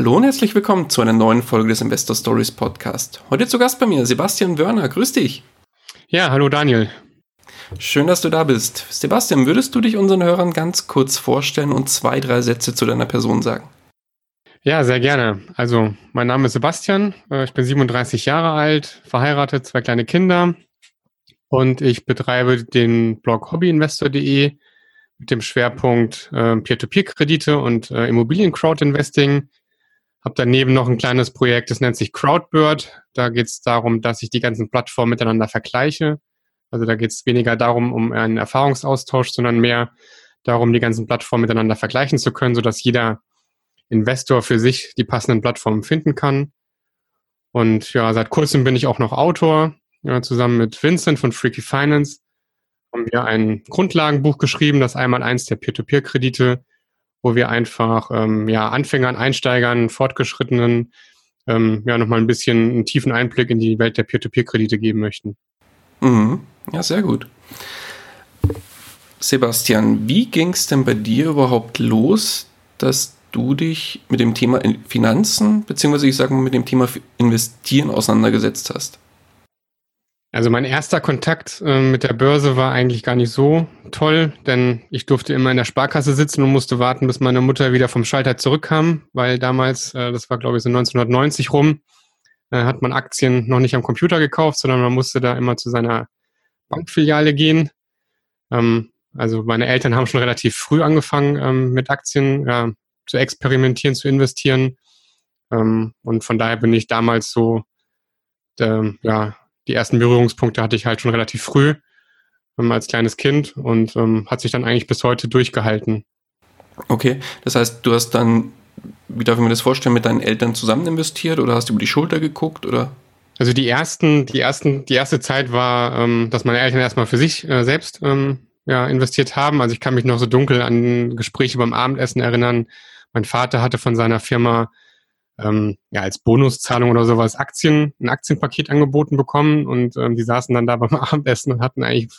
Hallo und herzlich willkommen zu einer neuen Folge des Investor Stories Podcast. Heute zu Gast bei mir Sebastian Wörner. Grüß dich. Ja, hallo Daniel. Schön, dass du da bist. Sebastian, würdest du dich unseren Hörern ganz kurz vorstellen und zwei, drei Sätze zu deiner Person sagen? Ja, sehr gerne. Also, mein Name ist Sebastian. Äh, ich bin 37 Jahre alt, verheiratet, zwei kleine Kinder und ich betreibe den Blog hobbyinvestor.de mit dem Schwerpunkt äh, Peer-to-Peer-Kredite und äh, Immobilien-Crowd-Investing habe daneben noch ein kleines Projekt, das nennt sich Crowdbird. Da geht es darum, dass ich die ganzen Plattformen miteinander vergleiche. Also da geht es weniger darum, um einen Erfahrungsaustausch, sondern mehr darum, die ganzen Plattformen miteinander vergleichen zu können, sodass jeder Investor für sich die passenden Plattformen finden kann. Und ja, seit kurzem bin ich auch noch Autor. Ja, zusammen mit Vincent von Freaky Finance haben wir ein Grundlagenbuch geschrieben, das einmal eins der Peer-to-Peer-Kredite wo wir einfach ähm, ja, Anfängern, Einsteigern, Fortgeschrittenen ähm, ja nochmal ein bisschen einen tiefen Einblick in die Welt der Peer-to-Peer-Kredite geben möchten. Mhm. Ja, sehr gut. Sebastian, wie ging es denn bei dir überhaupt los, dass du dich mit dem Thema Finanzen, beziehungsweise ich sage mal mit dem Thema Investieren auseinandergesetzt hast? Also mein erster Kontakt äh, mit der Börse war eigentlich gar nicht so toll, denn ich durfte immer in der Sparkasse sitzen und musste warten, bis meine Mutter wieder vom Schalter zurückkam, weil damals, äh, das war glaube ich so 1990 rum, äh, hat man Aktien noch nicht am Computer gekauft, sondern man musste da immer zu seiner Bankfiliale gehen. Ähm, also meine Eltern haben schon relativ früh angefangen ähm, mit Aktien ja, zu experimentieren, zu investieren. Ähm, und von daher bin ich damals so ähm, ja, die ersten Berührungspunkte hatte ich halt schon relativ früh ähm, als kleines Kind und ähm, hat sich dann eigentlich bis heute durchgehalten. Okay, das heißt, du hast dann, wie darf ich mir das vorstellen, mit deinen Eltern zusammen investiert oder hast du über die Schulter geguckt oder? Also die ersten, die ersten, die erste Zeit war, ähm, dass meine Eltern erstmal für sich äh, selbst ähm, ja, investiert haben. Also ich kann mich noch so dunkel an Gespräche beim Abendessen erinnern. Mein Vater hatte von seiner Firma ähm, ja, als Bonuszahlung oder sowas Aktien, ein Aktienpaket angeboten bekommen und ähm, die saßen dann da beim Abendessen und hatten eigentlich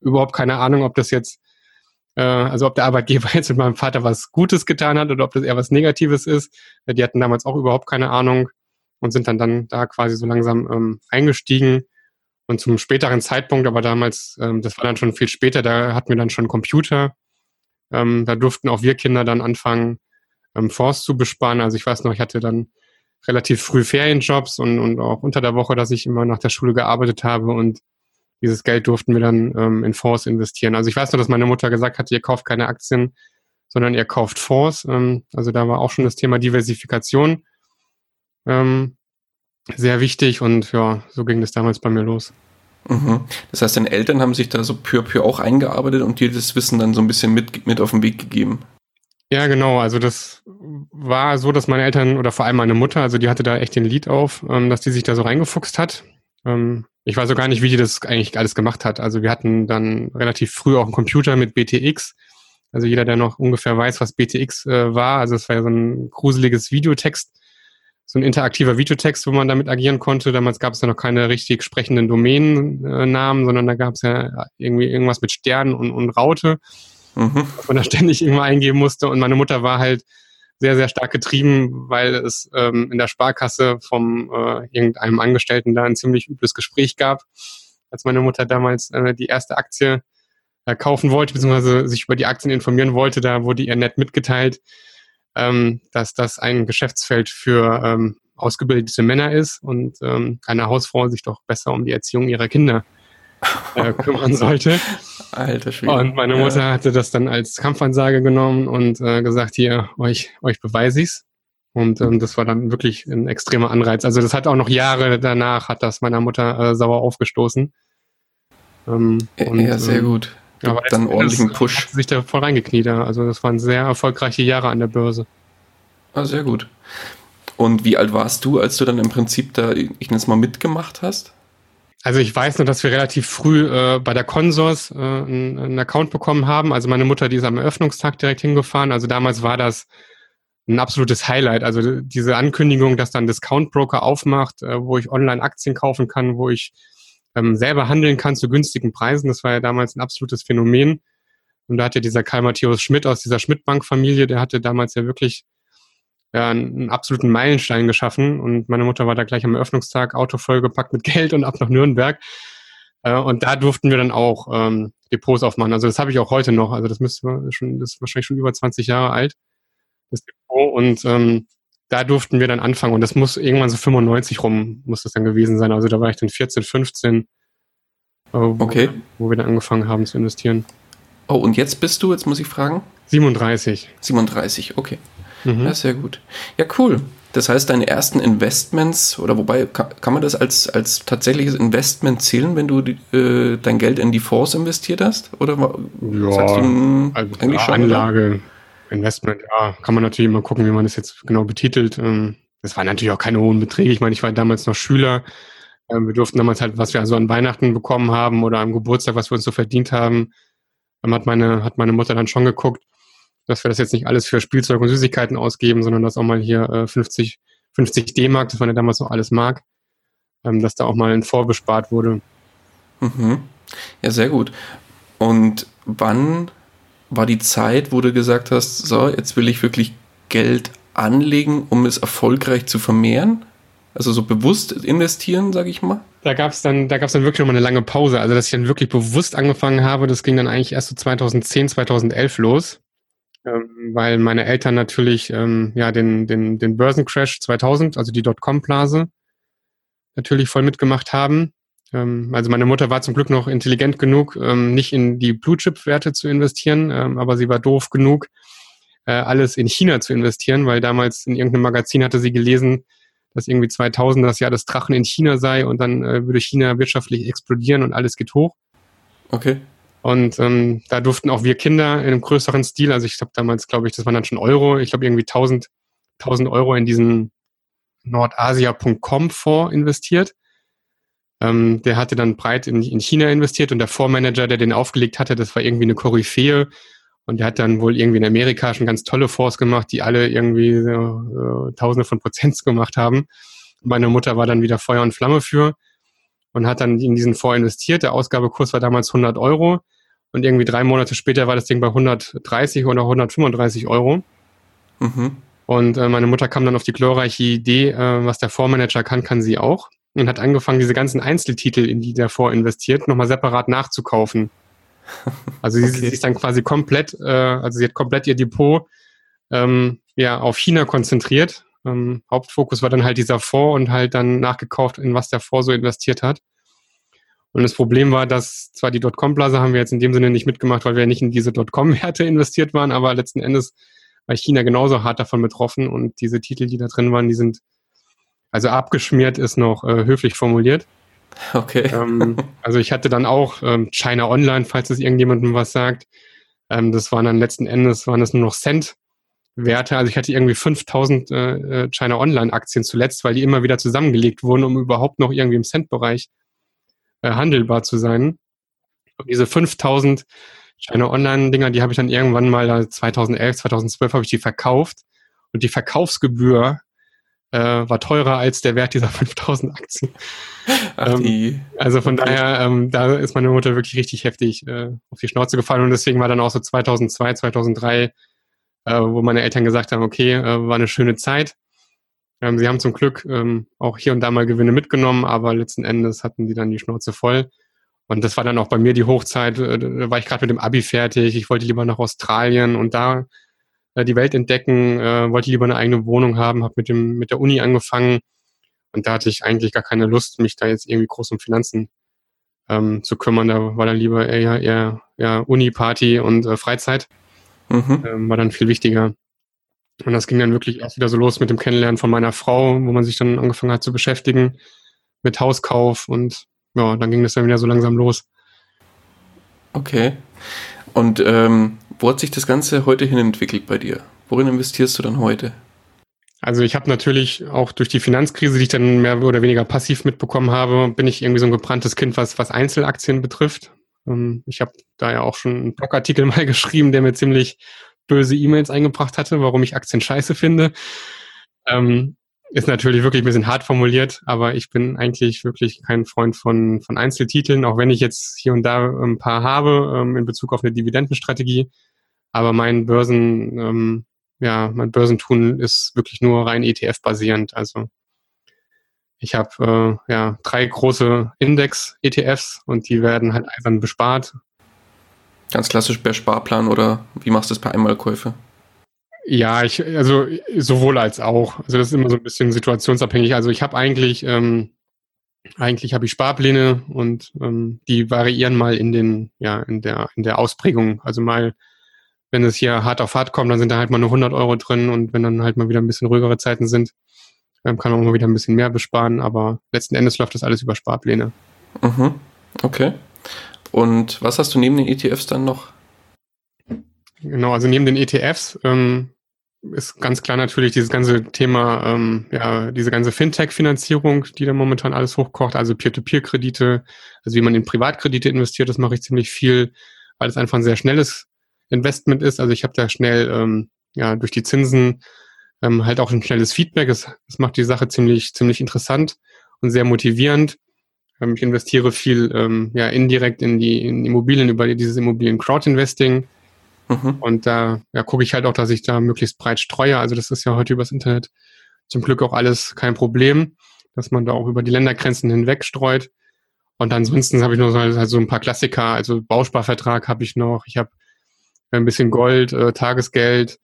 überhaupt keine Ahnung, ob das jetzt, äh, also ob der Arbeitgeber jetzt mit meinem Vater was Gutes getan hat oder ob das eher was Negatives ist. Die hatten damals auch überhaupt keine Ahnung und sind dann dann da quasi so langsam ähm, eingestiegen. Und zum späteren Zeitpunkt, aber damals, ähm, das war dann schon viel später, da hatten wir dann schon Computer. Ähm, da durften auch wir Kinder dann anfangen, ähm, Fonds zu besparen. Also ich weiß noch, ich hatte dann relativ früh Ferienjobs und, und auch unter der Woche, dass ich immer nach der Schule gearbeitet habe und dieses Geld durften wir dann ähm, in Fonds investieren. Also ich weiß noch, dass meine Mutter gesagt hat, ihr kauft keine Aktien, sondern ihr kauft Fonds. Ähm, also da war auch schon das Thema Diversifikation ähm, sehr wichtig und ja, so ging das damals bei mir los. Mhm. Das heißt, deine Eltern haben sich da so pür pür auch eingearbeitet und dir das Wissen dann so ein bisschen mit, mit auf den Weg gegeben. Ja, genau. Also das war so, dass meine Eltern oder vor allem meine Mutter, also die hatte da echt den Lied auf, ähm, dass die sich da so reingefuchst hat. Ähm, ich weiß auch gar nicht, wie die das eigentlich alles gemacht hat. Also wir hatten dann relativ früh auch einen Computer mit BTX. Also jeder, der noch ungefähr weiß, was BTX äh, war, also es war ja so ein gruseliges Videotext, so ein interaktiver Videotext, wo man damit agieren konnte. Damals gab es ja noch keine richtig sprechenden Domänennamen, sondern da gab es ja irgendwie irgendwas mit Sternen und, und Raute mhm. man da ständig irgendwo eingeben musste. Und meine Mutter war halt sehr, sehr stark getrieben, weil es ähm, in der Sparkasse vom äh, irgendeinem Angestellten da ein ziemlich übles Gespräch gab, als meine Mutter damals äh, die erste Aktie äh, kaufen wollte, beziehungsweise sich über die Aktien informieren wollte. Da wurde ihr nett mitgeteilt, ähm, dass das ein Geschäftsfeld für ähm, ausgebildete Männer ist und ähm, eine Hausfrau sich doch besser um die Erziehung ihrer Kinder äh, kümmern sollte. Alter Schwede. Und meine Mutter ja. hatte das dann als Kampfansage genommen und äh, gesagt, hier, euch, euch beweise ich's. Und ähm, das war dann wirklich ein extremer Anreiz. Also das hat auch noch Jahre danach, hat das meiner Mutter äh, sauer aufgestoßen. Ähm, und, ja, sehr ähm, gut. Ja, aber dann ordentlichen Push. Hat sich da voll reingekniet. Also das waren sehr erfolgreiche Jahre an der Börse. Ah, sehr gut. Und wie alt warst du, als du dann im Prinzip da, ich nenne es mal, mitgemacht hast? Also ich weiß nur, dass wir relativ früh äh, bei der Consors äh, einen, Account bekommen haben. Also meine Mutter, die ist am Eröffnungstag direkt hingefahren. Also damals war das ein absolutes Highlight. Also diese Ankündigung, dass dann Discount Broker aufmacht, äh, wo ich online Aktien kaufen kann, wo ich ähm, selber handeln kann zu günstigen Preisen. Das war ja damals ein absolutes Phänomen. Und da hatte dieser Karl Matthäus Schmidt aus dieser Schmidt-Bank-Familie, der hatte damals ja wirklich ja, einen absoluten Meilenstein geschaffen. Und meine Mutter war da gleich am Eröffnungstag, Auto vollgepackt mit Geld und ab nach Nürnberg. Äh, und da durften wir dann auch ähm, Depots aufmachen. Also das habe ich auch heute noch. Also das müsste schon, das ist wahrscheinlich schon über 20 Jahre alt, das Depot. Und ähm, da durften wir dann anfangen. Und das muss irgendwann so 95 rum, muss das dann gewesen sein. Also da war ich dann 14, 15, äh, wo, okay. wo wir dann angefangen haben zu investieren. Oh, und jetzt bist du, jetzt muss ich fragen? 37. 37, okay. Mhm. Ja, sehr gut. Ja, cool. Das heißt, deine ersten Investments, oder wobei, kann, kann man das als, als tatsächliches Investment zählen, wenn du äh, dein Geld in die Fonds investiert hast? Oder ja, sagst du, mh, also eigentlich schon, Anlage, oder? Investment, ja, kann man natürlich immer gucken, wie man das jetzt genau betitelt. Ähm, das waren natürlich auch keine hohen Beträge. Ich meine, ich war damals noch Schüler. Ähm, wir durften damals halt, was wir also an Weihnachten bekommen haben oder am Geburtstag, was wir uns so verdient haben, ähm, hat meine, hat meine Mutter dann schon geguckt dass wir das jetzt nicht alles für Spielzeug und Süßigkeiten ausgeben, sondern dass auch mal hier äh, 50, 50 D-Mark, das war ja damals noch alles Mark, ähm, dass da auch mal ein Vorbespart wurde. Mhm. Ja, sehr gut. Und wann war die Zeit, wo du gesagt hast, so, jetzt will ich wirklich Geld anlegen, um es erfolgreich zu vermehren? Also so bewusst investieren, sage ich mal? Da gab es dann, da gab's dann wirklich nochmal eine lange Pause. Also dass ich dann wirklich bewusst angefangen habe, das ging dann eigentlich erst so 2010, 2011 los weil meine Eltern natürlich ähm, ja den, den, den Börsencrash 2000, also die Dotcom-Blase, natürlich voll mitgemacht haben. Ähm, also meine Mutter war zum Glück noch intelligent genug, ähm, nicht in die Blue-Chip-Werte zu investieren, ähm, aber sie war doof genug, äh, alles in China zu investieren, weil damals in irgendeinem Magazin hatte sie gelesen, dass irgendwie 2000 das Jahr des Drachen in China sei und dann äh, würde China wirtschaftlich explodieren und alles geht hoch. Okay. Und ähm, da durften auch wir Kinder in einem größeren Stil, also ich habe damals, glaube ich, das waren dann schon Euro, ich glaube irgendwie 1000, 1000 Euro in diesen Nordasia.com Fonds investiert. Ähm, der hatte dann breit in, in China investiert und der Fondsmanager, der den aufgelegt hatte, das war irgendwie eine Koryphäe. Und der hat dann wohl irgendwie in Amerika schon ganz tolle Fonds gemacht, die alle irgendwie so, äh, Tausende von Prozents gemacht haben. Meine Mutter war dann wieder Feuer und Flamme für und hat dann in diesen Fonds investiert. Der Ausgabekurs war damals 100 Euro und irgendwie drei Monate später war das Ding bei 130 oder 135 Euro. Mhm. Und äh, meine Mutter kam dann auf die glorreiche Idee, äh, was der Fondsmanager kann, kann sie auch. Und hat angefangen, diese ganzen Einzeltitel, in die der Fonds investiert, nochmal separat nachzukaufen. Also okay. sie, ist dann quasi komplett, äh, also sie hat komplett ihr Depot ähm, ja, auf China konzentriert ähm, Hauptfokus war dann halt dieser Fonds und halt dann nachgekauft, in was der Fonds so investiert hat. Und das Problem war, dass zwar die Dotcom-Blase haben wir jetzt in dem Sinne nicht mitgemacht, weil wir nicht in diese Dotcom-Werte investiert waren, aber letzten Endes war China genauso hart davon betroffen und diese Titel, die da drin waren, die sind, also abgeschmiert ist noch äh, höflich formuliert. Okay. Ähm, also ich hatte dann auch ähm, China Online, falls es irgendjemandem was sagt. Ähm, das waren dann letzten Endes, waren das nur noch Cent Werte. Also ich hatte irgendwie 5000 äh, äh, China Online Aktien zuletzt, weil die immer wieder zusammengelegt wurden, um überhaupt noch irgendwie im Cent-Bereich äh, handelbar zu sein. Und diese 5000 China Online Dinger, die habe ich dann irgendwann mal 2011, 2012 habe ich die verkauft und die Verkaufsgebühr äh, war teurer als der Wert dieser 5000 Aktien. Ach, ähm, also von daher, ähm, da ist meine Mutter wirklich richtig heftig äh, auf die Schnauze gefallen und deswegen war dann auch so 2002, 2003 äh, wo meine Eltern gesagt haben, okay, äh, war eine schöne Zeit. Ähm, sie haben zum Glück ähm, auch hier und da mal Gewinne mitgenommen, aber letzten Endes hatten die dann die Schnauze voll. Und das war dann auch bei mir die Hochzeit. Äh, da war ich gerade mit dem Abi fertig. Ich wollte lieber nach Australien und da äh, die Welt entdecken, äh, wollte lieber eine eigene Wohnung haben, habe mit dem mit der Uni angefangen und da hatte ich eigentlich gar keine Lust, mich da jetzt irgendwie groß um Finanzen ähm, zu kümmern. Da war dann lieber eher, eher, eher Uni-Party und äh, Freizeit mhm. ähm, war dann viel wichtiger. Und das ging dann wirklich erst wieder so los mit dem Kennenlernen von meiner Frau, wo man sich dann angefangen hat zu beschäftigen mit Hauskauf und ja, dann ging das dann wieder so langsam los. Okay. Und ähm, wo hat sich das Ganze heute hin entwickelt bei dir? Worin investierst du dann heute? Also ich habe natürlich auch durch die Finanzkrise, die ich dann mehr oder weniger passiv mitbekommen habe, bin ich irgendwie so ein gebranntes Kind, was, was Einzelaktien betrifft. Ähm, ich habe da ja auch schon einen Blogartikel mal geschrieben, der mir ziemlich böse E-Mails eingebracht hatte, warum ich Aktien scheiße finde. Ähm, ist natürlich wirklich ein bisschen hart formuliert, aber ich bin eigentlich wirklich kein Freund von, von Einzeltiteln, auch wenn ich jetzt hier und da ein paar habe ähm, in Bezug auf eine Dividendenstrategie. Aber mein Börsen, ähm, ja, mein Börsentun ist wirklich nur rein ETF-basierend. Also ich habe äh, ja drei große Index-ETFs und die werden halt einfach bespart. Ganz klassisch per Sparplan oder wie machst du das per Einmalkäufe? Ja, ich, also sowohl als auch. Also das ist immer so ein bisschen situationsabhängig. Also ich habe eigentlich, ähm, eigentlich habe ich Sparpläne und ähm, die variieren mal in den, ja, in der, in der Ausprägung. Also mal, wenn es hier hart auf hart kommt, dann sind da halt mal nur 100 Euro drin und wenn dann halt mal wieder ein bisschen ruhigere Zeiten sind, ähm, kann man mal wieder ein bisschen mehr besparen. Aber letzten Endes läuft das alles über Sparpläne. Mhm. Okay. Und was hast du neben den ETFs dann noch? Genau, also neben den ETFs ähm, ist ganz klar natürlich dieses ganze Thema, ähm, ja, diese ganze Fintech-Finanzierung, die da momentan alles hochkocht, also Peer-to-Peer-Kredite, also wie man in Privatkredite investiert, das mache ich ziemlich viel, weil es einfach ein sehr schnelles Investment ist. Also ich habe da schnell, ähm, ja, durch die Zinsen ähm, halt auch ein schnelles Feedback. Das, das macht die Sache ziemlich, ziemlich interessant und sehr motivierend. Ähm, ich investiere viel ähm, ja, indirekt in die in Immobilien über dieses Immobilien-Crowd-Investing Mhm. Und da ja, gucke ich halt auch, dass ich da möglichst breit streue. Also das ist ja heute übers Internet zum Glück auch alles kein Problem, dass man da auch über die Ländergrenzen hinweg streut. Und ansonsten habe ich noch so, halt so ein paar Klassiker, also Bausparvertrag habe ich noch, ich habe ein bisschen Gold, äh, Tagesgeld,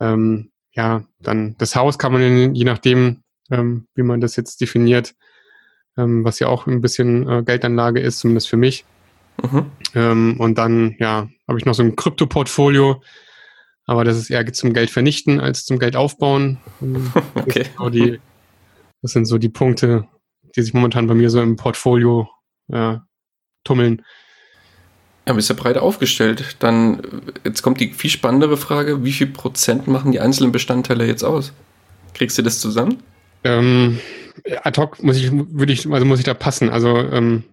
ähm, ja, dann das Haus kann man, je nachdem, ähm, wie man das jetzt definiert, ähm, was ja auch ein bisschen äh, Geldanlage ist, zumindest für mich. Mhm. Ähm, und dann, ja, habe ich noch so ein Krypto-Portfolio, aber das ist eher zum Geld vernichten als zum Geld aufbauen. okay. Das, so die, das sind so die Punkte, die sich momentan bei mir so im Portfolio ja, tummeln. Ja, bist ja breit aufgestellt. Dann, jetzt kommt die viel spannendere Frage, wie viel Prozent machen die einzelnen Bestandteile jetzt aus? Kriegst du das zusammen? Ähm, ad hoc muss ich, würde ich, also muss ich da passen. Also ähm,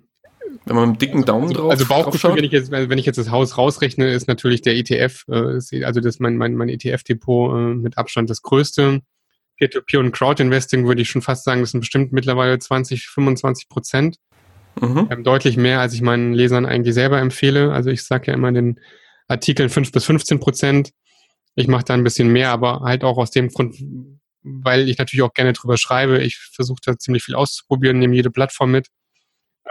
wenn man mit dicken Daumen also, drauf. Also Bauchgefühl, wenn ich jetzt, wenn ich jetzt das Haus rausrechne, ist natürlich der ETF, äh, ist, also das mein mein mein ETF-Depot äh, mit Abstand das größte. Peer-to-Peer und Crowd-Investing würde ich schon fast sagen, das sind bestimmt mittlerweile 20, 25 Prozent. Mhm. Ähm, deutlich mehr, als ich meinen Lesern eigentlich selber empfehle. Also ich sage ja immer den Artikeln 5 bis 15 Prozent. Ich mache da ein bisschen mehr, aber halt auch aus dem Grund, weil ich natürlich auch gerne drüber schreibe. Ich versuche da ziemlich viel auszuprobieren, nehme jede Plattform mit.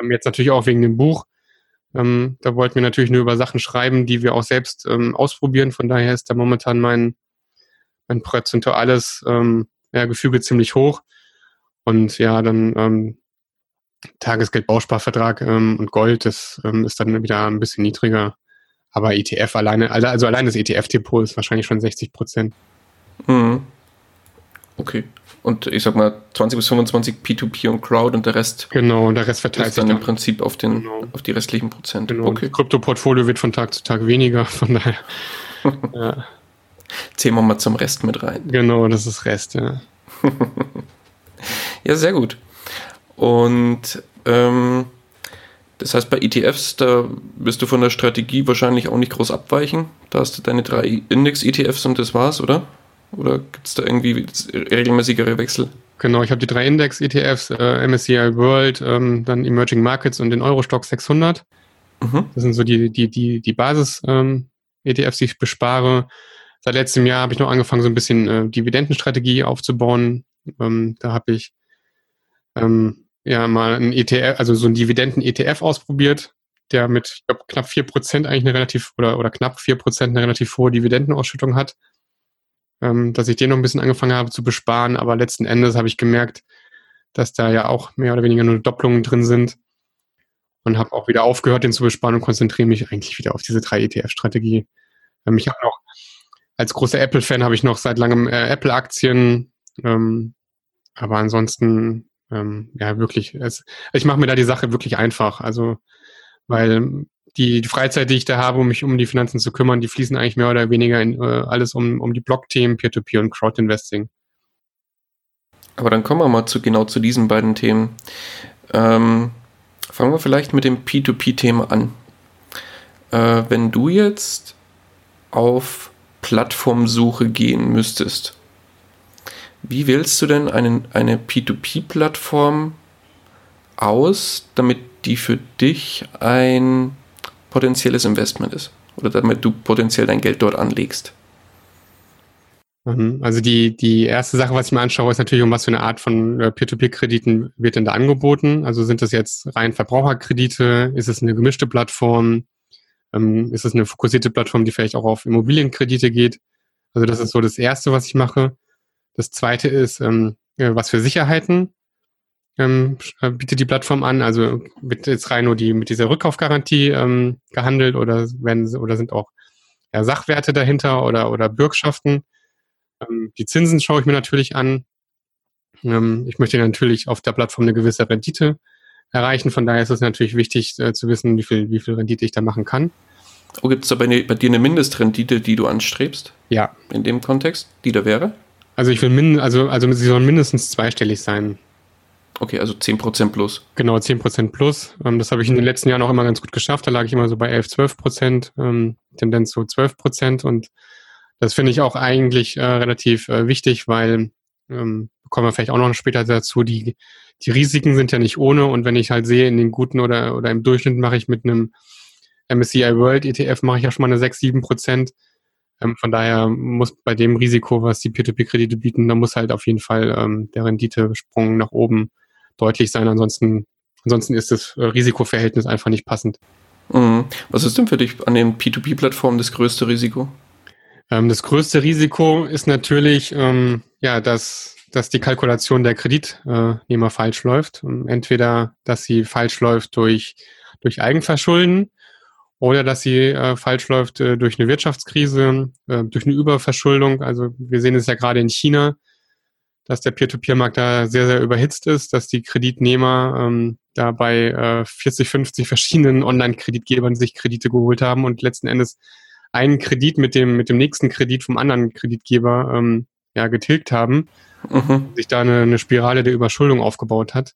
Ähm, jetzt natürlich auch wegen dem Buch. Ähm, da wollten wir natürlich nur über Sachen schreiben, die wir auch selbst ähm, ausprobieren. Von daher ist da momentan mein, mein prozentuales ähm, ja, Gefüge ziemlich hoch. Und ja, dann ähm, Tagesgeldbausparvertrag ähm, und Gold, das ähm, ist dann wieder ein bisschen niedriger. Aber ETF alleine, also, also allein das ETF-Depot ist wahrscheinlich schon 60 Prozent. Mhm. Okay. Und ich sag mal 20 bis 25 P2P und Crowd und der Rest. Genau, und der Rest verteilt sich dann im Prinzip auf, den, genau. auf die restlichen Prozent. Genau. Okay. Krypto-Portfolio wird von Tag zu Tag weniger, von daher. ja. Zählen wir mal zum Rest mit rein. Genau, das ist Rest, ja. ja, sehr gut. Und ähm, das heißt, bei ETFs, da wirst du von der Strategie wahrscheinlich auch nicht groß abweichen. Da hast du deine drei Index-ETFs und das war's, oder? Oder gibt es da irgendwie regelmäßigere Wechsel? Genau, ich habe die drei Index-ETFs, äh, MSCI World, ähm, dann Emerging Markets und den Eurostock 600. Mhm. Das sind so die, die, die, die Basis-ETFs, ähm, e die ich bespare. Seit letztem Jahr habe ich noch angefangen, so ein bisschen äh, Dividendenstrategie aufzubauen. Ähm, da habe ich ähm, ja mal ein ETF, also so einen Dividenden-ETF ausprobiert, der mit, ich glaube, knapp vier Prozent eigentlich eine relativ, oder, oder knapp vier Prozent eine relativ hohe Dividendenausschüttung hat ähm, dass ich den noch ein bisschen angefangen habe zu besparen, aber letzten Endes habe ich gemerkt, dass da ja auch mehr oder weniger nur Doppelungen drin sind und habe auch wieder aufgehört, den zu besparen und konzentriere mich eigentlich wieder auf diese drei ETF-Strategie. Ähm, ich habe noch als großer Apple-Fan habe ich noch seit langem äh, Apple-Aktien, ähm, aber ansonsten ähm, ja wirklich, es, ich mache mir da die Sache wirklich einfach, also weil die, die Freizeit, die ich da habe, um mich um die Finanzen zu kümmern, die fließen eigentlich mehr oder weniger in äh, alles um, um die Blockthemen, Peer-to-Peer und Crowd-Investing. Aber dann kommen wir mal zu genau zu diesen beiden Themen. Ähm, fangen wir vielleicht mit dem P2P-Thema an. Äh, wenn du jetzt auf Plattformsuche gehen müsstest, wie wählst du denn einen, eine P2P-Plattform aus, damit die für dich ein potenzielles Investment ist? Oder damit du potenziell dein Geld dort anlegst? Mhm. Also die, die erste Sache, was ich mir anschaue, ist natürlich, um was für eine Art von äh, Peer-to-Peer-Krediten wird denn da angeboten. Also sind das jetzt rein Verbraucherkredite? Ist es eine gemischte Plattform? Ähm, ist es eine fokussierte Plattform, die vielleicht auch auf Immobilienkredite geht? Also das ist so das Erste, was ich mache. Das Zweite ist, ähm, was für Sicherheiten ähm, äh, bietet die Plattform an? Also wird jetzt rein nur die mit dieser Rückkaufgarantie ähm, gehandelt oder werden oder sind auch ja, Sachwerte dahinter oder oder Bürgschaften? Ähm, die Zinsen schaue ich mir natürlich an. Ähm, ich möchte natürlich auf der Plattform eine gewisse Rendite erreichen. Von daher ist es natürlich wichtig äh, zu wissen, wie viel, wie viel Rendite ich da machen kann. Oh, gibt es da bei, bei, dir eine Mindestrendite, die du anstrebst? Ja. In dem Kontext, die da wäre? Also ich will min also, also sie sollen mindestens zweistellig sein. Okay, also 10% plus. Genau, 10% plus. Ähm, das habe ich in den letzten Jahren auch immer ganz gut geschafft. Da lag ich immer so bei 11, 12 Prozent, ähm, Tendenz zu 12 Prozent und das finde ich auch eigentlich äh, relativ äh, wichtig, weil ähm, kommen wir vielleicht auch noch später dazu, die, die Risiken sind ja nicht ohne und wenn ich halt sehe, in den guten oder, oder im Durchschnitt mache ich mit einem MSCI World ETF mache ich ja schon mal eine 6, 7 Prozent. Ähm, von daher muss bei dem Risiko, was die Peer-to-Peer-Kredite bieten, da muss halt auf jeden Fall ähm, der Renditesprung nach oben deutlich sein. Ansonsten, ansonsten ist das äh, Risikoverhältnis einfach nicht passend. Mhm. Was ist denn für dich an den P2P-Plattformen das größte Risiko? Ähm, das größte Risiko ist natürlich, ähm, ja, dass, dass die Kalkulation der Kreditnehmer falsch läuft. Ähm, entweder, dass sie falsch läuft durch, durch Eigenverschulden oder dass sie äh, falsch läuft äh, durch eine Wirtschaftskrise, äh, durch eine Überverschuldung. Also wir sehen es ja gerade in China, dass der Peer-to-Peer-Markt da sehr, sehr überhitzt ist, dass die Kreditnehmer ähm, da bei äh, 40, 50 verschiedenen Online-Kreditgebern sich Kredite geholt haben und letzten Endes einen Kredit mit dem, mit dem nächsten Kredit vom anderen Kreditgeber ähm, ja, getilgt haben, mhm. sich da eine, eine Spirale der Überschuldung aufgebaut hat.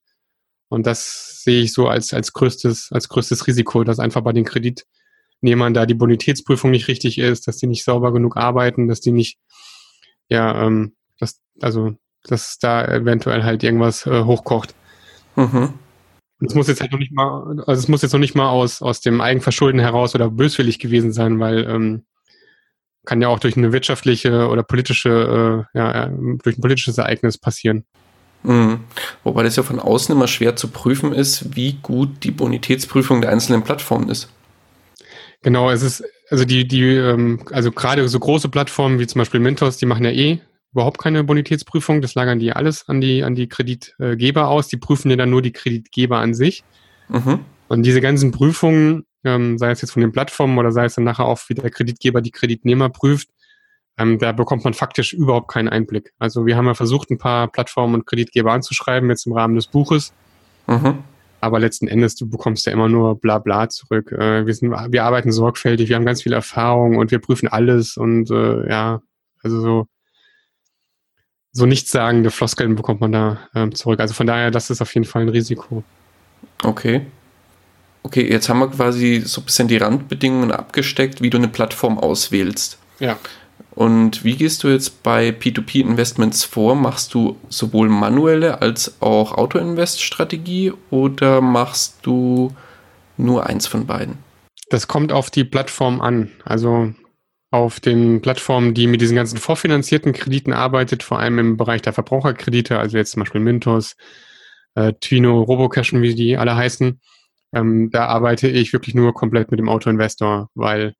Und das sehe ich so als, als größtes, als größtes Risiko, dass einfach bei den Kreditnehmern da die Bonitätsprüfung nicht richtig ist, dass die nicht sauber genug arbeiten, dass die nicht, ja, ähm, dass, also, dass da eventuell halt irgendwas äh, hochkocht. Mhm. Es muss jetzt halt noch nicht mal, also es muss jetzt noch nicht mal aus, aus dem Eigenverschulden heraus oder böswillig gewesen sein, weil ähm, kann ja auch durch eine wirtschaftliche oder politische, äh, ja, durch ein politisches Ereignis passieren. Mhm. Wobei das ja von außen immer schwer zu prüfen ist, wie gut die Bonitätsprüfung der einzelnen Plattformen ist. Genau, es ist, also die, die, ähm, also gerade so große Plattformen wie zum Beispiel Mintos, die machen ja eh überhaupt keine Bonitätsprüfung. Das lagern die alles an die, an die Kreditgeber aus. Die prüfen ja dann nur die Kreditgeber an sich. Mhm. Und diese ganzen Prüfungen, ähm, sei es jetzt von den Plattformen oder sei es dann nachher auch, wie der Kreditgeber die Kreditnehmer prüft, ähm, da bekommt man faktisch überhaupt keinen Einblick. Also wir haben ja versucht, ein paar Plattformen und Kreditgeber anzuschreiben, jetzt im Rahmen des Buches. Mhm. Aber letzten Endes, du bekommst ja immer nur bla bla zurück. Äh, wir, sind, wir arbeiten sorgfältig, wir haben ganz viel Erfahrung und wir prüfen alles und äh, ja, also so so nichtssagende Floskeln bekommt man da ähm, zurück. Also von daher, das ist auf jeden Fall ein Risiko. Okay. Okay, jetzt haben wir quasi so ein bisschen die Randbedingungen abgesteckt, wie du eine Plattform auswählst. Ja. Und wie gehst du jetzt bei P2P-Investments vor? Machst du sowohl manuelle als auch Auto-Invest-Strategie oder machst du nur eins von beiden? Das kommt auf die Plattform an. Also auf den Plattformen, die mit diesen ganzen vorfinanzierten Krediten arbeitet, vor allem im Bereich der Verbraucherkredite, also jetzt zum Beispiel Mintos, äh, Twino, Robocash, wie die alle heißen, ähm, da arbeite ich wirklich nur komplett mit dem Autoinvestor, weil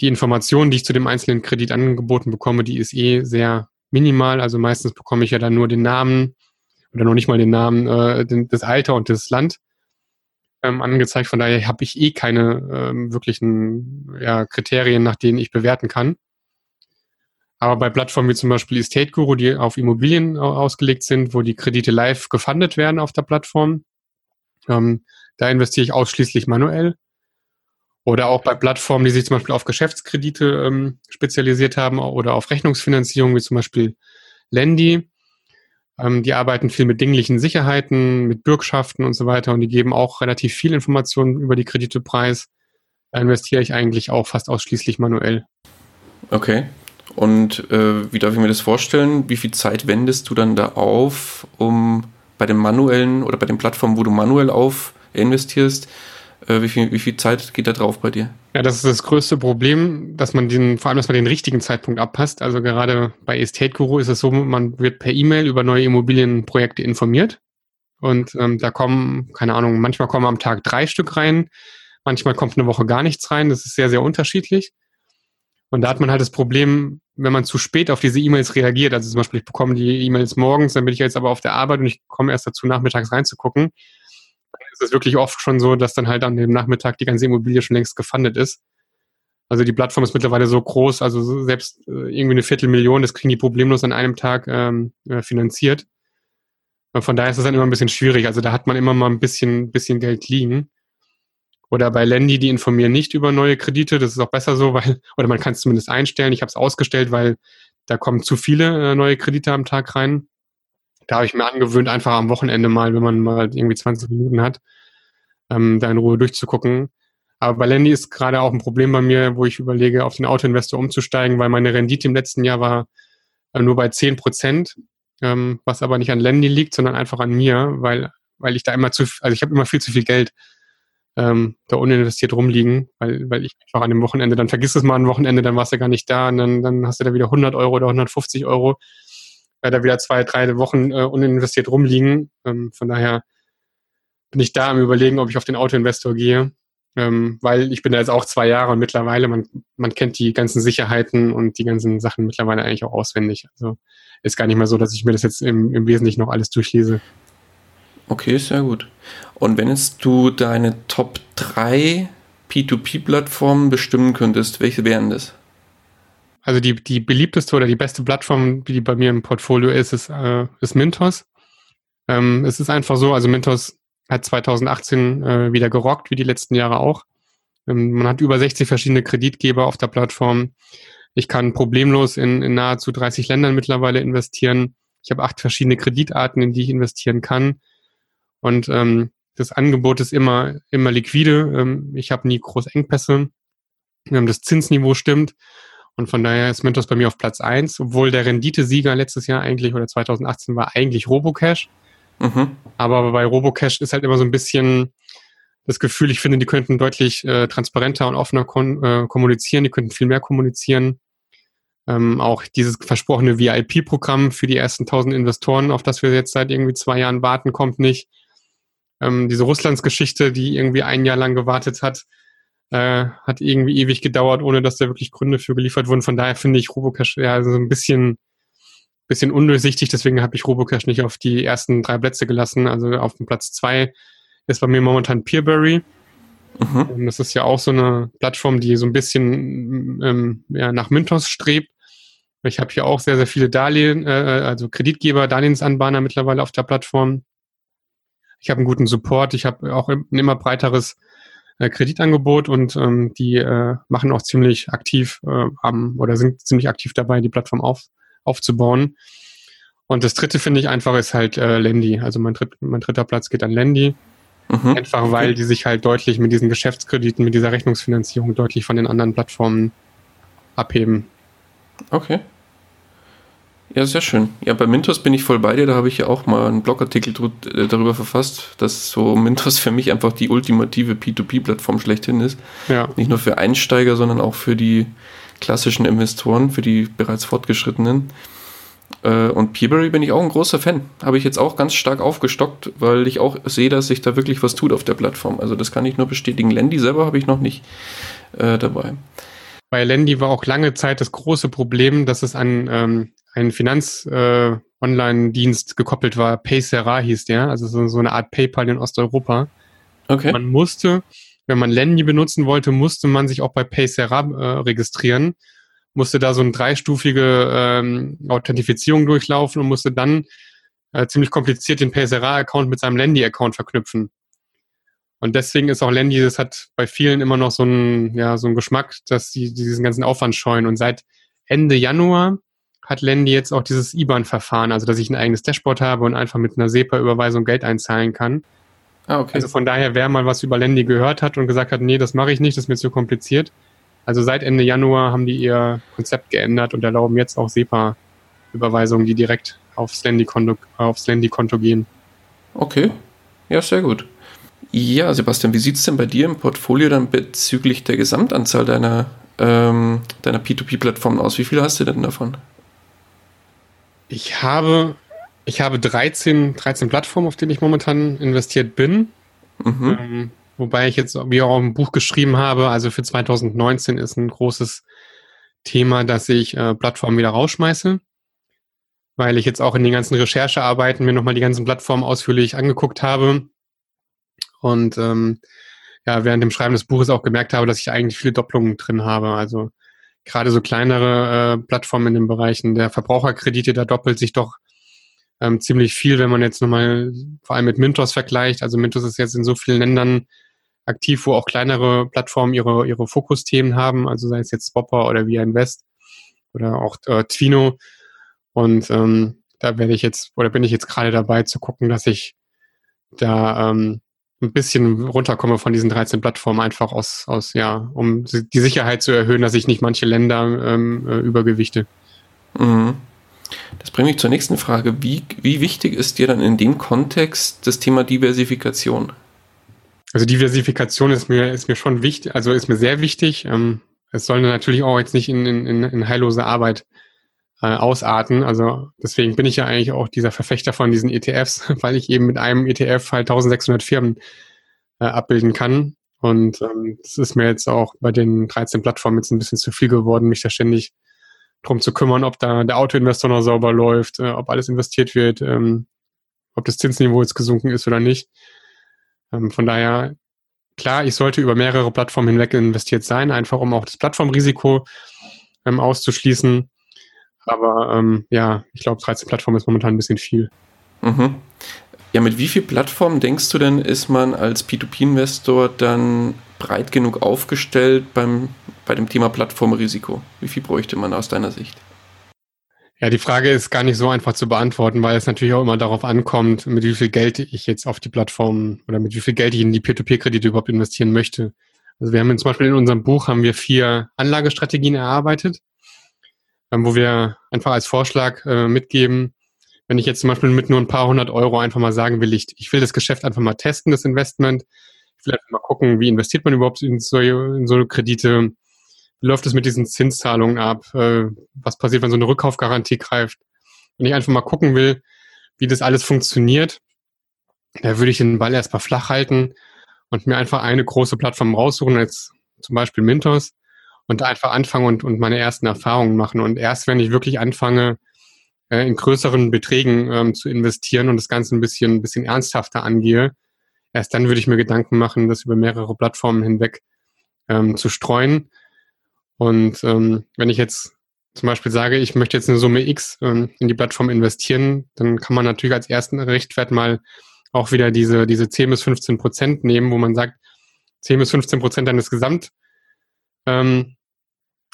die Informationen, die ich zu dem einzelnen Kredit angeboten bekomme, die ist eh sehr minimal. Also meistens bekomme ich ja dann nur den Namen oder noch nicht mal den Namen, äh, den, das Alter und das Land ähm, angezeigt. Von daher habe ich eh keine ähm, wirklichen ja, Kriterien, nach denen ich bewerten kann. Aber bei Plattformen wie zum Beispiel Estate Guru, die auf Immobilien ausgelegt sind, wo die Kredite live gefundet werden auf der Plattform, ähm, da investiere ich ausschließlich manuell. Oder auch bei Plattformen, die sich zum Beispiel auf Geschäftskredite ähm, spezialisiert haben oder auf Rechnungsfinanzierung, wie zum Beispiel Lendi. Ähm, die arbeiten viel mit dinglichen Sicherheiten, mit Bürgschaften und so weiter und die geben auch relativ viel Informationen über die Kredite. Da investiere ich eigentlich auch fast ausschließlich manuell. Okay. Und äh, wie darf ich mir das vorstellen? Wie viel Zeit wendest du dann da auf, um bei den manuellen oder bei den Plattformen, wo du manuell auf investierst, äh, wie, viel, wie viel Zeit geht da drauf bei dir? Ja, das ist das größte Problem, dass man den, vor allem, dass man den richtigen Zeitpunkt abpasst. Also gerade bei Estate Guru ist es so, man wird per E-Mail über neue Immobilienprojekte informiert. Und ähm, da kommen, keine Ahnung, manchmal kommen am Tag drei Stück rein, manchmal kommt eine Woche gar nichts rein. Das ist sehr, sehr unterschiedlich. Und da hat man halt das Problem, wenn man zu spät auf diese E-Mails reagiert, also zum Beispiel, ich bekomme die E-Mails morgens, dann bin ich jetzt aber auf der Arbeit und ich komme erst dazu, nachmittags reinzugucken, ist es wirklich oft schon so, dass dann halt an dem Nachmittag die ganze Immobilie schon längst gefundet ist. Also die Plattform ist mittlerweile so groß, also selbst äh, irgendwie eine Viertelmillion, das kriegen die problemlos an einem Tag ähm, äh, finanziert. Von daher ist es dann immer ein bisschen schwierig. Also da hat man immer mal ein bisschen, bisschen Geld liegen. Oder bei Lendi, die informieren nicht über neue Kredite. Das ist auch besser so, weil, oder man kann es zumindest einstellen. Ich habe es ausgestellt, weil da kommen zu viele äh, neue Kredite am Tag rein da habe ich mir angewöhnt, einfach am Wochenende mal, wenn man mal irgendwie 20 Minuten hat, ähm, da in Ruhe durchzugucken. Aber bei Landy ist gerade auch ein Problem bei mir, wo ich überlege, auf den Autoinvestor umzusteigen, weil meine Rendite im letzten Jahr war äh, nur bei 10 Prozent, ähm, was aber nicht an Landy liegt, sondern einfach an mir, weil, weil ich da immer zu, also ich habe immer viel zu viel Geld ähm, da uninvestiert rumliegen, weil, weil ich einfach an dem Wochenende, dann vergiss es mal ein Wochenende, dann warst du gar nicht da und dann, dann hast du da wieder 100 Euro oder 150 Euro da wieder zwei, drei Wochen äh, uninvestiert rumliegen. Ähm, von daher bin ich da am überlegen, ob ich auf den Autoinvestor gehe. Ähm, weil ich bin da jetzt auch zwei Jahre und mittlerweile, man, man kennt die ganzen Sicherheiten und die ganzen Sachen mittlerweile eigentlich auch auswendig. Also ist gar nicht mehr so, dass ich mir das jetzt im, im Wesentlichen noch alles durchlese. Okay, sehr gut. Und wenn jetzt du deine Top 3 P2P-Plattformen bestimmen könntest, welche wären das? Also die, die beliebteste oder die beste Plattform, die bei mir im Portfolio ist, ist, äh, ist Mintos. Ähm, es ist einfach so, also Mintos hat 2018 äh, wieder gerockt, wie die letzten Jahre auch. Ähm, man hat über 60 verschiedene Kreditgeber auf der Plattform. Ich kann problemlos in, in nahezu 30 Ländern mittlerweile investieren. Ich habe acht verschiedene Kreditarten, in die ich investieren kann. Und ähm, das Angebot ist immer, immer liquide. Ähm, ich habe nie große Engpässe. Ähm, das Zinsniveau stimmt. Und von daher ist Mentos bei mir auf Platz eins, obwohl der Renditesieger letztes Jahr eigentlich oder 2018 war eigentlich Robocash. Mhm. Aber bei Robocash ist halt immer so ein bisschen das Gefühl, ich finde, die könnten deutlich äh, transparenter und offener äh, kommunizieren, die könnten viel mehr kommunizieren. Ähm, auch dieses versprochene VIP-Programm für die ersten 1000 Investoren, auf das wir jetzt seit irgendwie zwei Jahren warten, kommt nicht. Ähm, diese Russlands-Geschichte, die irgendwie ein Jahr lang gewartet hat, äh, hat irgendwie ewig gedauert, ohne dass da wirklich Gründe für geliefert wurden. Von daher finde ich Robocash ja so ein bisschen, bisschen undurchsichtig. Deswegen habe ich Robocash nicht auf die ersten drei Plätze gelassen. Also auf dem Platz zwei ist bei mir momentan Peerberry. Mhm. Das ist ja auch so eine Plattform, die so ein bisschen ähm, ja, nach Mintos strebt. Ich habe hier auch sehr, sehr viele Darlehen, äh, also Kreditgeber, Darlehensanbahner mittlerweile auf der Plattform. Ich habe einen guten Support. Ich habe auch ein immer breiteres äh, Kreditangebot und ähm, die äh, machen auch ziemlich aktiv äh, am oder sind ziemlich aktiv dabei, die Plattform auf, aufzubauen. Und das dritte finde ich einfach ist halt äh, Lendi. Also mein, dritt, mein dritter Platz geht an Lendi. Mhm. Einfach weil okay. die sich halt deutlich mit diesen Geschäftskrediten, mit dieser Rechnungsfinanzierung deutlich von den anderen Plattformen abheben. Okay. Ja, sehr schön. Ja, bei Mintos bin ich voll bei dir. Da habe ich ja auch mal einen Blogartikel äh, darüber verfasst, dass so Mintos für mich einfach die ultimative P2P-Plattform schlechthin ist. Ja. Nicht nur für Einsteiger, sondern auch für die klassischen Investoren, für die bereits Fortgeschrittenen. Äh, und Peerberry bin ich auch ein großer Fan. Habe ich jetzt auch ganz stark aufgestockt, weil ich auch sehe, dass sich da wirklich was tut auf der Plattform. Also das kann ich nur bestätigen. Landy selber habe ich noch nicht äh, dabei. Bei Landy war auch lange Zeit das große Problem, dass es an ähm, ein Finanz-Online-Dienst äh, gekoppelt war. Paysera hieß der, also so, so eine Art PayPal in Osteuropa. Okay. Man musste, wenn man Lendy benutzen wollte, musste man sich auch bei Paysera äh, registrieren, musste da so eine dreistufige ähm, Authentifizierung durchlaufen und musste dann äh, ziemlich kompliziert den Paysera-Account mit seinem Lendy-Account verknüpfen. Und deswegen ist auch Lendy, das hat bei vielen immer noch so einen, ja, so einen Geschmack, dass sie diesen ganzen Aufwand scheuen. Und seit Ende Januar hat Lendi jetzt auch dieses IBAN-Verfahren, also dass ich ein eigenes Dashboard habe und einfach mit einer SEPA-Überweisung Geld einzahlen kann. Ah, okay. Also von daher, wer mal was über Lendi gehört hat und gesagt hat, nee, das mache ich nicht, das ist mir zu kompliziert. Also seit Ende Januar haben die ihr Konzept geändert und erlauben jetzt auch SEPA-Überweisungen, die direkt aufs Lendi-Konto aufs Lendi -Konto gehen. Okay, ja, sehr gut. Ja, Sebastian, wie sieht es denn bei dir im Portfolio dann bezüglich der Gesamtanzahl deiner, ähm, deiner P2P-Plattformen aus? Wie viele hast du denn davon? Ich habe, ich habe 13, 13 Plattformen, auf denen ich momentan investiert bin. Mhm. Ähm, wobei ich jetzt, wie auch im Buch geschrieben habe, also für 2019 ist ein großes Thema, dass ich äh, Plattformen wieder rausschmeiße. Weil ich jetzt auch in den ganzen Recherchearbeiten mir nochmal die ganzen Plattformen ausführlich angeguckt habe. Und ähm, ja, während dem Schreiben des Buches auch gemerkt habe, dass ich eigentlich viele Doppelungen drin habe. Also gerade so kleinere äh, Plattformen in den Bereichen der Verbraucherkredite, da doppelt sich doch ähm, ziemlich viel, wenn man jetzt nochmal vor allem mit Mintos vergleicht. Also Mintos ist jetzt in so vielen Ländern aktiv, wo auch kleinere Plattformen ihre, ihre Fokusthemen haben, also sei es jetzt Swapper oder Via Invest oder auch äh, Twino. Und ähm, da werde ich jetzt, oder bin ich jetzt gerade dabei zu gucken, dass ich da ähm, ein bisschen runterkomme von diesen 13 Plattformen, einfach aus, aus ja, um die Sicherheit zu erhöhen, dass ich nicht manche Länder ähm, äh, übergewichte. Mhm. Das bringt mich zur nächsten Frage. Wie, wie wichtig ist dir dann in dem Kontext das Thema Diversifikation? Also Diversifikation ist mir, ist mir schon wichtig, also ist mir sehr wichtig. Ähm, es soll natürlich auch jetzt nicht in, in, in heillose Arbeit äh, ausarten. Also deswegen bin ich ja eigentlich auch dieser Verfechter von diesen ETFs, weil ich eben mit einem ETF halt 1600 Firmen äh, abbilden kann. Und ähm, das ist mir jetzt auch bei den 13 Plattformen jetzt ein bisschen zu viel geworden, mich da ständig drum zu kümmern, ob da der Autoinvestor noch sauber läuft, äh, ob alles investiert wird, ähm, ob das Zinsniveau jetzt gesunken ist oder nicht. Ähm, von daher, klar, ich sollte über mehrere Plattformen hinweg investiert sein, einfach um auch das Plattformrisiko ähm, auszuschließen. Aber ähm, ja, ich glaube, 13 Plattformen ist momentan ein bisschen viel. Mhm. Ja, mit wie vielen Plattformen denkst du denn, ist man als P2P-Investor dann breit genug aufgestellt beim, bei dem Thema Plattformrisiko? Wie viel bräuchte man aus deiner Sicht? Ja, die Frage ist gar nicht so einfach zu beantworten, weil es natürlich auch immer darauf ankommt, mit wie viel Geld ich jetzt auf die Plattform oder mit wie viel Geld ich in die Peer-to-Peer-Kredite überhaupt investieren möchte. Also wir haben zum Beispiel in unserem Buch haben wir vier Anlagestrategien erarbeitet wo wir einfach als Vorschlag äh, mitgeben, wenn ich jetzt zum Beispiel mit nur ein paar hundert Euro einfach mal sagen will, ich, ich will das Geschäft einfach mal testen, das Investment. Ich will einfach mal gucken, wie investiert man überhaupt in so, in so Kredite? Wie läuft es mit diesen Zinszahlungen ab? Äh, was passiert, wenn so eine Rückkaufgarantie greift? Wenn ich einfach mal gucken will, wie das alles funktioniert, da würde ich den Ball erstmal flach halten und mir einfach eine große Plattform raussuchen, als zum Beispiel Mintos, und einfach anfangen und, und meine ersten Erfahrungen machen. Und erst wenn ich wirklich anfange, äh, in größeren Beträgen ähm, zu investieren und das Ganze ein bisschen, ein bisschen ernsthafter angehe, erst dann würde ich mir Gedanken machen, das über mehrere Plattformen hinweg ähm, zu streuen. Und ähm, wenn ich jetzt zum Beispiel sage, ich möchte jetzt eine Summe X ähm, in die Plattform investieren, dann kann man natürlich als ersten Richtwert mal auch wieder diese, diese 10 bis 15 Prozent nehmen, wo man sagt, 10 bis 15 Prozent deines Gesamt ähm,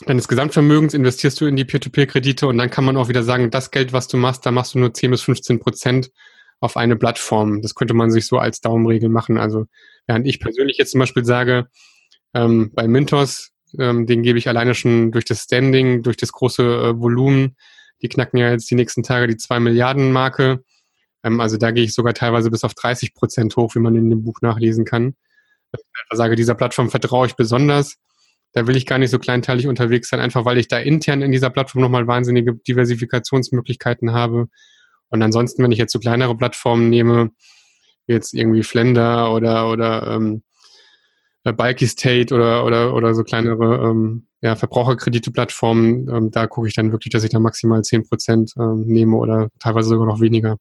deines Gesamtvermögens investierst du in die Peer-to-Peer-Kredite und dann kann man auch wieder sagen, das Geld, was du machst, da machst du nur 10 bis 15 Prozent auf eine Plattform. Das könnte man sich so als Daumenregel machen. Also während ich persönlich jetzt zum Beispiel sage, ähm, bei Mintos, ähm, den gebe ich alleine schon durch das Standing, durch das große äh, Volumen, die knacken ja jetzt die nächsten Tage die 2 Milliarden Marke. Ähm, also da gehe ich sogar teilweise bis auf 30 Prozent hoch, wie man in dem Buch nachlesen kann. Ich sage, dieser Plattform vertraue ich besonders da will ich gar nicht so kleinteilig unterwegs sein, einfach weil ich da intern in dieser Plattform nochmal wahnsinnige Diversifikationsmöglichkeiten habe. Und ansonsten, wenn ich jetzt so kleinere Plattformen nehme, jetzt irgendwie Flender oder oder ähm, äh, Bulky State oder oder oder so kleinere ähm, ja, Verbraucherkredite-Plattformen, ähm, da gucke ich dann wirklich, dass ich da maximal 10% ähm, nehme oder teilweise sogar noch weniger.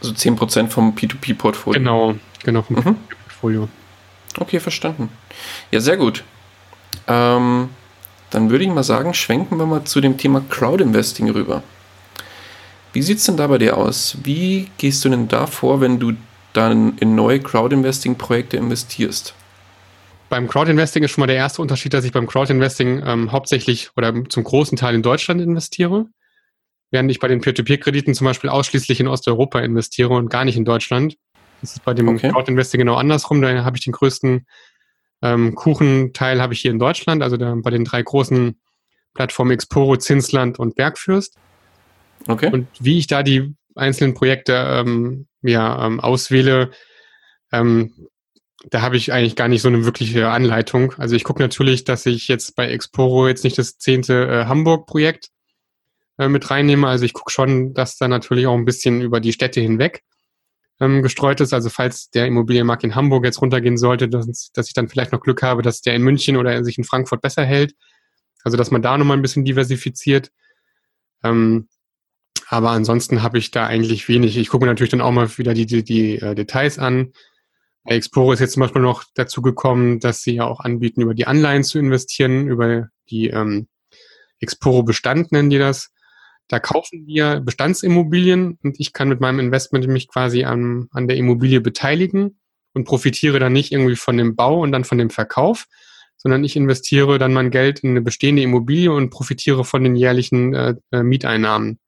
Also 10% vom P2P-Portfolio. Genau, genau vom mhm. Portfolio. Okay, verstanden. Ja, sehr gut. Ähm, dann würde ich mal sagen, schwenken wir mal zu dem Thema Crowdinvesting rüber. Wie sieht es denn da bei dir aus? Wie gehst du denn da vor, wenn du dann in neue Crowdinvesting-Projekte investierst? Beim Crowdinvesting ist schon mal der erste Unterschied, dass ich beim Crowdinvesting ähm, hauptsächlich oder zum großen Teil in Deutschland investiere. während ich bei den Peer-to-Peer-Krediten zum Beispiel ausschließlich in Osteuropa investiere und gar nicht in Deutschland. Das ist bei dem okay. Crowd Investing genau andersrum. Da habe ich den größten ähm, Kuchenteil habe ich hier in Deutschland, also da, bei den drei großen Plattformen Exporo, Zinsland und Bergfürst. Okay. Und wie ich da die einzelnen Projekte ähm, ja, ähm, auswähle, ähm, da habe ich eigentlich gar nicht so eine wirkliche Anleitung. Also ich gucke natürlich, dass ich jetzt bei Exporo jetzt nicht das zehnte äh, Hamburg-Projekt äh, mit reinnehme. Also ich gucke schon, dass da natürlich auch ein bisschen über die Städte hinweg ähm, gestreut ist. Also falls der Immobilienmarkt in Hamburg jetzt runtergehen sollte, dass, dass ich dann vielleicht noch Glück habe, dass der in München oder sich in Frankfurt besser hält. Also dass man da nochmal ein bisschen diversifiziert. Ähm, aber ansonsten habe ich da eigentlich wenig. Ich gucke mir natürlich dann auch mal wieder die, die, die äh, Details an. Bei Exporo ist jetzt zum Beispiel noch dazu gekommen, dass sie ja auch anbieten, über die Anleihen zu investieren, über die ähm, Exporo Bestand nennen die das. Da kaufen wir Bestandsimmobilien und ich kann mit meinem Investment mich quasi an, an der Immobilie beteiligen und profitiere dann nicht irgendwie von dem Bau und dann von dem Verkauf, sondern ich investiere dann mein Geld in eine bestehende Immobilie und profitiere von den jährlichen äh, äh, Mieteinnahmen.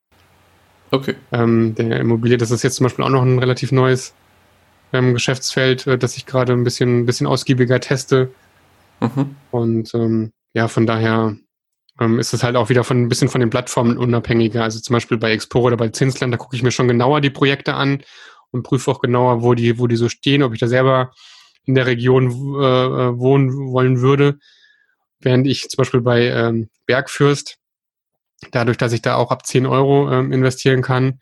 Okay. Ähm, der Immobilie, das ist jetzt zum Beispiel auch noch ein relativ neues ähm, Geschäftsfeld, äh, das ich gerade ein bisschen, ein bisschen ausgiebiger teste. Mhm. Und ähm, ja, von daher ähm, ist es halt auch wieder von ein bisschen von den Plattformen unabhängiger. Also zum Beispiel bei Exporo oder bei Zinsland, da gucke ich mir schon genauer die Projekte an und prüfe auch genauer, wo die, wo die so stehen, ob ich da selber in der Region äh, wohnen wollen würde. Während ich zum Beispiel bei ähm, Bergfürst, dadurch, dass ich da auch ab 10 Euro ähm, investieren kann,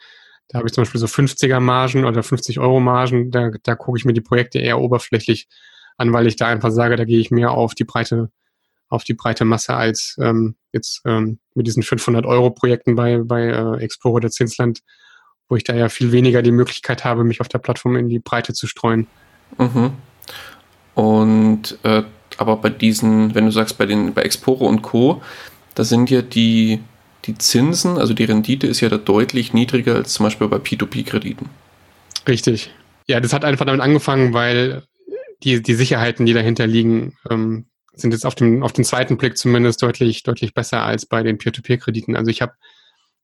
da habe ich zum Beispiel so 50er Margen oder 50 Euro Margen, da, da gucke ich mir die Projekte eher oberflächlich an, weil ich da einfach sage, da gehe ich mehr auf die breite auf die breite Masse als ähm, jetzt ähm, mit diesen 500 Euro Projekten bei, bei äh, Explorer oder Zinsland, wo ich da ja viel weniger die Möglichkeit habe, mich auf der Plattform in die Breite zu streuen. Mhm. Und äh, aber bei diesen, wenn du sagst, bei den, bei Exporo und Co., da sind ja die, die Zinsen, also die Rendite ist ja da deutlich niedriger als zum Beispiel bei P2P-Krediten. Richtig. Ja, das hat einfach damit angefangen, weil die, die Sicherheiten, die dahinter liegen, ähm, sind jetzt auf dem, auf den zweiten Blick zumindest deutlich, deutlich besser als bei den Peer-to-Peer-Krediten. Also ich habe,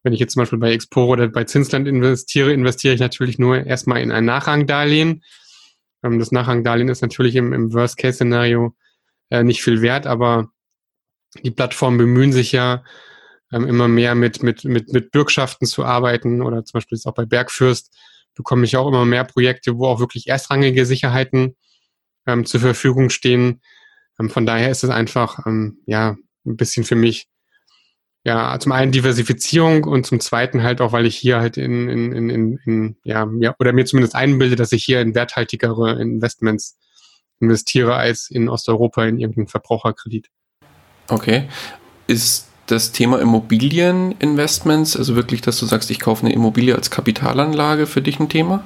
wenn ich jetzt zum Beispiel bei Exporo oder bei Zinsland investiere, investiere ich natürlich nur erstmal in ein Nachrangdarlehen. Ähm, das Nachrangdarlehen ist natürlich im, im Worst-Case-Szenario äh, nicht viel wert, aber die Plattformen bemühen sich ja ähm, immer mehr mit, mit, mit, mit Bürgschaften zu arbeiten oder zum Beispiel jetzt auch bei Bergfürst bekomme ich auch immer mehr Projekte, wo auch wirklich erstrangige Sicherheiten ähm, zur Verfügung stehen, ähm, von daher ist es einfach, ähm, ja, ein bisschen für mich, ja, zum einen Diversifizierung und zum zweiten halt auch, weil ich hier halt in, in, in, in, in ja, ja, oder mir zumindest einbilde, dass ich hier in werthaltigere Investments investiere als in Osteuropa in irgendeinen Verbraucherkredit. Okay. Ist das Thema Immobilieninvestments, also wirklich, dass du sagst, ich kaufe eine Immobilie als Kapitalanlage für dich ein Thema?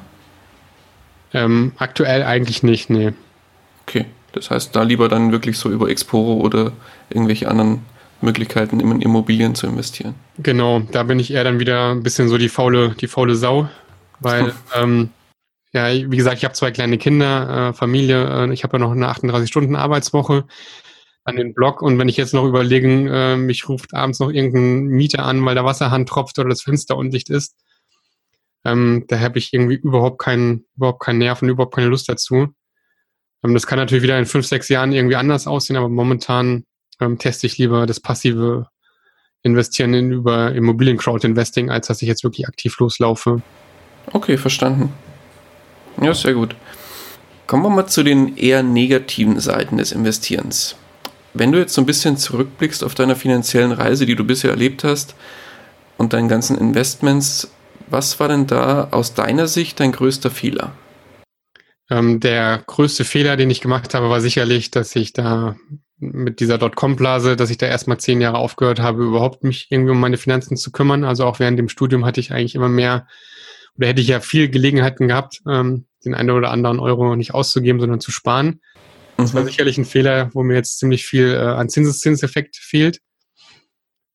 Ähm, aktuell eigentlich nicht, nee. Okay. Das heißt, da lieber dann wirklich so über Exporo oder irgendwelche anderen Möglichkeiten in Immobilien zu investieren. Genau, da bin ich eher dann wieder ein bisschen so die faule, die faule Sau, weil ähm, ja, wie gesagt, ich habe zwei kleine Kinder, äh, Familie, äh, ich habe ja noch eine 38-Stunden-Arbeitswoche, an den Blog und wenn ich jetzt noch überlege, äh, mich ruft abends noch irgendein Mieter an, weil der Wasserhahn tropft oder das Fenster undicht ist, ähm, da habe ich irgendwie überhaupt keinen, überhaupt keinen Nerv und überhaupt keine Lust dazu. Ähm, das kann natürlich wieder in fünf, sechs Jahren irgendwie anders aussehen, aber momentan ähm, teste ich lieber das passive Investieren in, über Immobilien-Crowd-Investing, als dass ich jetzt wirklich aktiv loslaufe. Okay, verstanden. Ja, sehr gut. Kommen wir mal zu den eher negativen Seiten des Investierens. Wenn du jetzt so ein bisschen zurückblickst auf deiner finanziellen Reise, die du bisher erlebt hast und deinen ganzen Investments, was war denn da aus deiner Sicht dein größter Fehler? Ähm, der größte Fehler, den ich gemacht habe, war sicherlich, dass ich da mit dieser Dotcom-Blase, dass ich da erstmal zehn Jahre aufgehört habe, überhaupt mich irgendwie um meine Finanzen zu kümmern. Also auch während dem Studium hatte ich eigentlich immer mehr, oder hätte ich ja viel Gelegenheiten gehabt, ähm, den einen oder anderen Euro nicht auszugeben, sondern zu sparen. Das war mhm. sicherlich ein Fehler, wo mir jetzt ziemlich viel äh, an Zinseszinseffekt fehlt.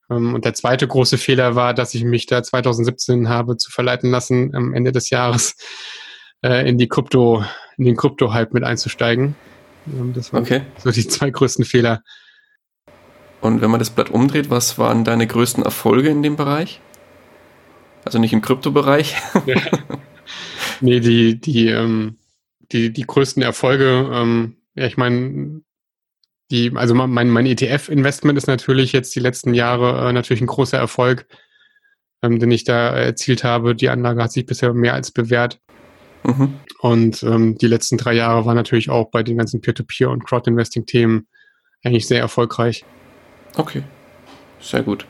Ähm, und der zweite große Fehler war, dass ich mich da 2017 habe zu verleiten lassen, am Ende des Jahres äh, in die Krypto, in den Krypto-Hype mit einzusteigen. Ähm, das waren okay. so die zwei größten Fehler. Und wenn man das Blatt umdreht, was waren deine größten Erfolge in dem Bereich? Also nicht im Kryptobereich. ja. Nee, die, die, ähm, die, die größten Erfolge, ähm, ja, ich meine, die, also mein, mein ETF-Investment ist natürlich jetzt die letzten Jahre äh, natürlich ein großer Erfolg, ähm, den ich da erzielt habe. Die Anlage hat sich bisher mehr als bewährt. Mhm. Und ähm, die letzten drei Jahre waren natürlich auch bei den ganzen Peer-to-Peer- und Crowd-Investing-Themen eigentlich sehr erfolgreich. Okay, sehr gut.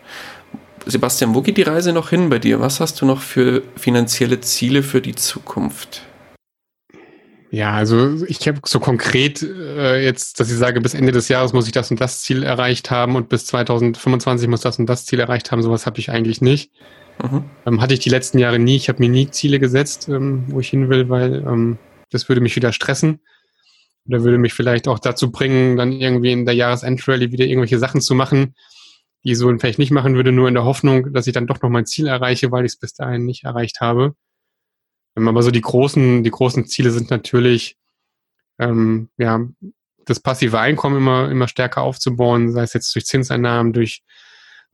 Sebastian, wo geht die Reise noch hin bei dir? Was hast du noch für finanzielle Ziele für die Zukunft? Ja, also ich habe so konkret äh, jetzt, dass ich sage, bis Ende des Jahres muss ich das und das Ziel erreicht haben und bis 2025 muss das und das Ziel erreicht haben. Sowas habe ich eigentlich nicht. Mhm. Ähm, hatte ich die letzten Jahre nie. Ich habe mir nie Ziele gesetzt, ähm, wo ich hin will, weil ähm, das würde mich wieder stressen. Oder würde mich vielleicht auch dazu bringen, dann irgendwie in der Jahresendrallye wieder irgendwelche Sachen zu machen, die ich so vielleicht nicht machen würde, nur in der Hoffnung, dass ich dann doch noch mein Ziel erreiche, weil ich es bis dahin nicht erreicht habe. Ähm, aber so die großen, die großen Ziele sind natürlich, ähm, ja, das passive Einkommen immer, immer stärker aufzubauen, sei es jetzt durch Zinseinnahmen, durch,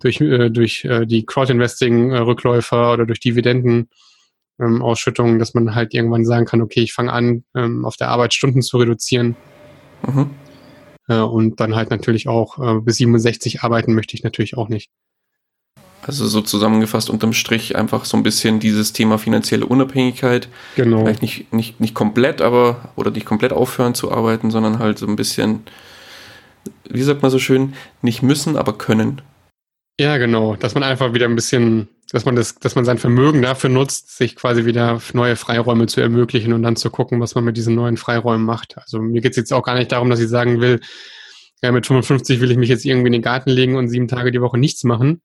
durch, äh, durch äh, die Crowd-Investing-Rückläufer oder durch Dividenden. Ähm, Ausschüttungen, dass man halt irgendwann sagen kann, okay, ich fange an, ähm, auf der Arbeit Stunden zu reduzieren. Mhm. Äh, und dann halt natürlich auch äh, bis 67 arbeiten möchte ich natürlich auch nicht. Also so zusammengefasst unterm Strich einfach so ein bisschen dieses Thema finanzielle Unabhängigkeit. Genau. Vielleicht nicht, nicht, nicht komplett, aber oder nicht komplett aufhören zu arbeiten, sondern halt so ein bisschen, wie sagt man so schön, nicht müssen, aber können. Ja, genau. Dass man einfach wieder ein bisschen, dass man das, dass man sein Vermögen dafür nutzt, sich quasi wieder neue Freiräume zu ermöglichen und dann zu gucken, was man mit diesen neuen Freiräumen macht. Also mir geht es jetzt auch gar nicht darum, dass ich sagen will, ja, mit 55 will ich mich jetzt irgendwie in den Garten legen und sieben Tage die Woche nichts machen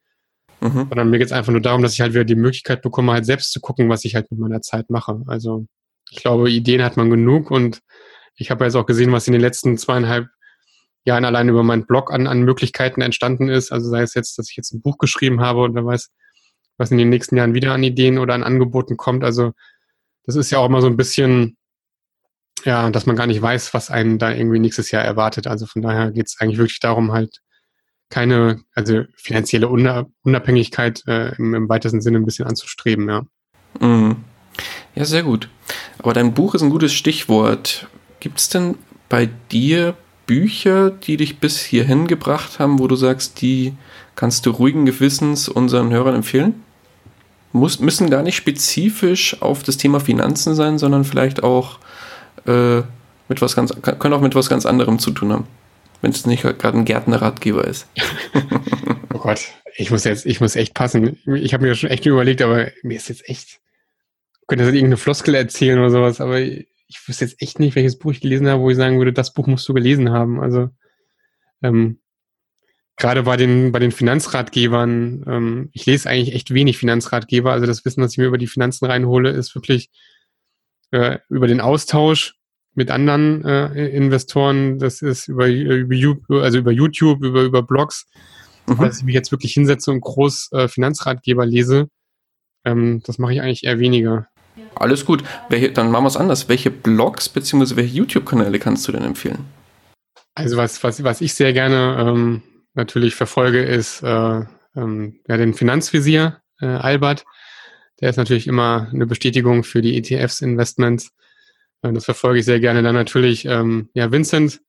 Mhm. Sondern mir geht es einfach nur darum, dass ich halt wieder die Möglichkeit bekomme, halt selbst zu gucken, was ich halt mit meiner Zeit mache. Also ich glaube, Ideen hat man genug und ich habe jetzt auch gesehen, was in den letzten zweieinhalb Jahren allein über meinen Blog an, an Möglichkeiten entstanden ist. Also sei es jetzt, dass ich jetzt ein Buch geschrieben habe und wer weiß, was in den nächsten Jahren wieder an Ideen oder an Angeboten kommt. Also das ist ja auch immer so ein bisschen, ja, dass man gar nicht weiß, was einen da irgendwie nächstes Jahr erwartet. Also von daher geht es eigentlich wirklich darum, halt keine, also finanzielle Unabhängigkeit äh, im, im, weitesten Sinne ein bisschen anzustreben, ja. Mhm. Ja, sehr gut. Aber dein Buch ist ein gutes Stichwort. Gibt es denn bei dir Bücher, die dich bis hierhin gebracht haben, wo du sagst, die kannst du ruhigen Gewissens unseren Hörern empfehlen? Muss, müssen gar nicht spezifisch auf das Thema Finanzen sein, sondern vielleicht auch äh, mit was ganz, können auch mit was ganz anderem zu tun haben wenn es nicht gerade ein Gärtnerratgeber ist. oh Gott, ich muss jetzt, ich muss echt passen. Ich habe mir schon echt überlegt, aber mir ist jetzt echt, könnte jetzt irgendeine Floskel erzählen oder sowas, aber ich, ich wüsste jetzt echt nicht, welches Buch ich gelesen habe, wo ich sagen würde, das Buch musst du gelesen haben. Also ähm, gerade bei den, bei den Finanzratgebern, ähm, ich lese eigentlich echt wenig Finanzratgeber. Also das Wissen, was ich mir über die Finanzen reinhole, ist wirklich äh, über den Austausch mit anderen äh, Investoren. Das ist über, über, also über YouTube, über, über Blogs. Mhm. Dass ich mich jetzt wirklich hinsetze und groß äh, Finanzratgeber lese, ähm, das mache ich eigentlich eher weniger. Alles gut. Welche, dann machen wir es anders. Welche Blogs bzw. welche YouTube-Kanäle kannst du denn empfehlen? Also was, was, was ich sehr gerne ähm, natürlich verfolge, ist äh, ähm, ja, den Finanzvisier, äh, Albert. Der ist natürlich immer eine Bestätigung für die ETFs, Investments. Das verfolge ich sehr gerne. Dann natürlich, ähm, ja, Vincent,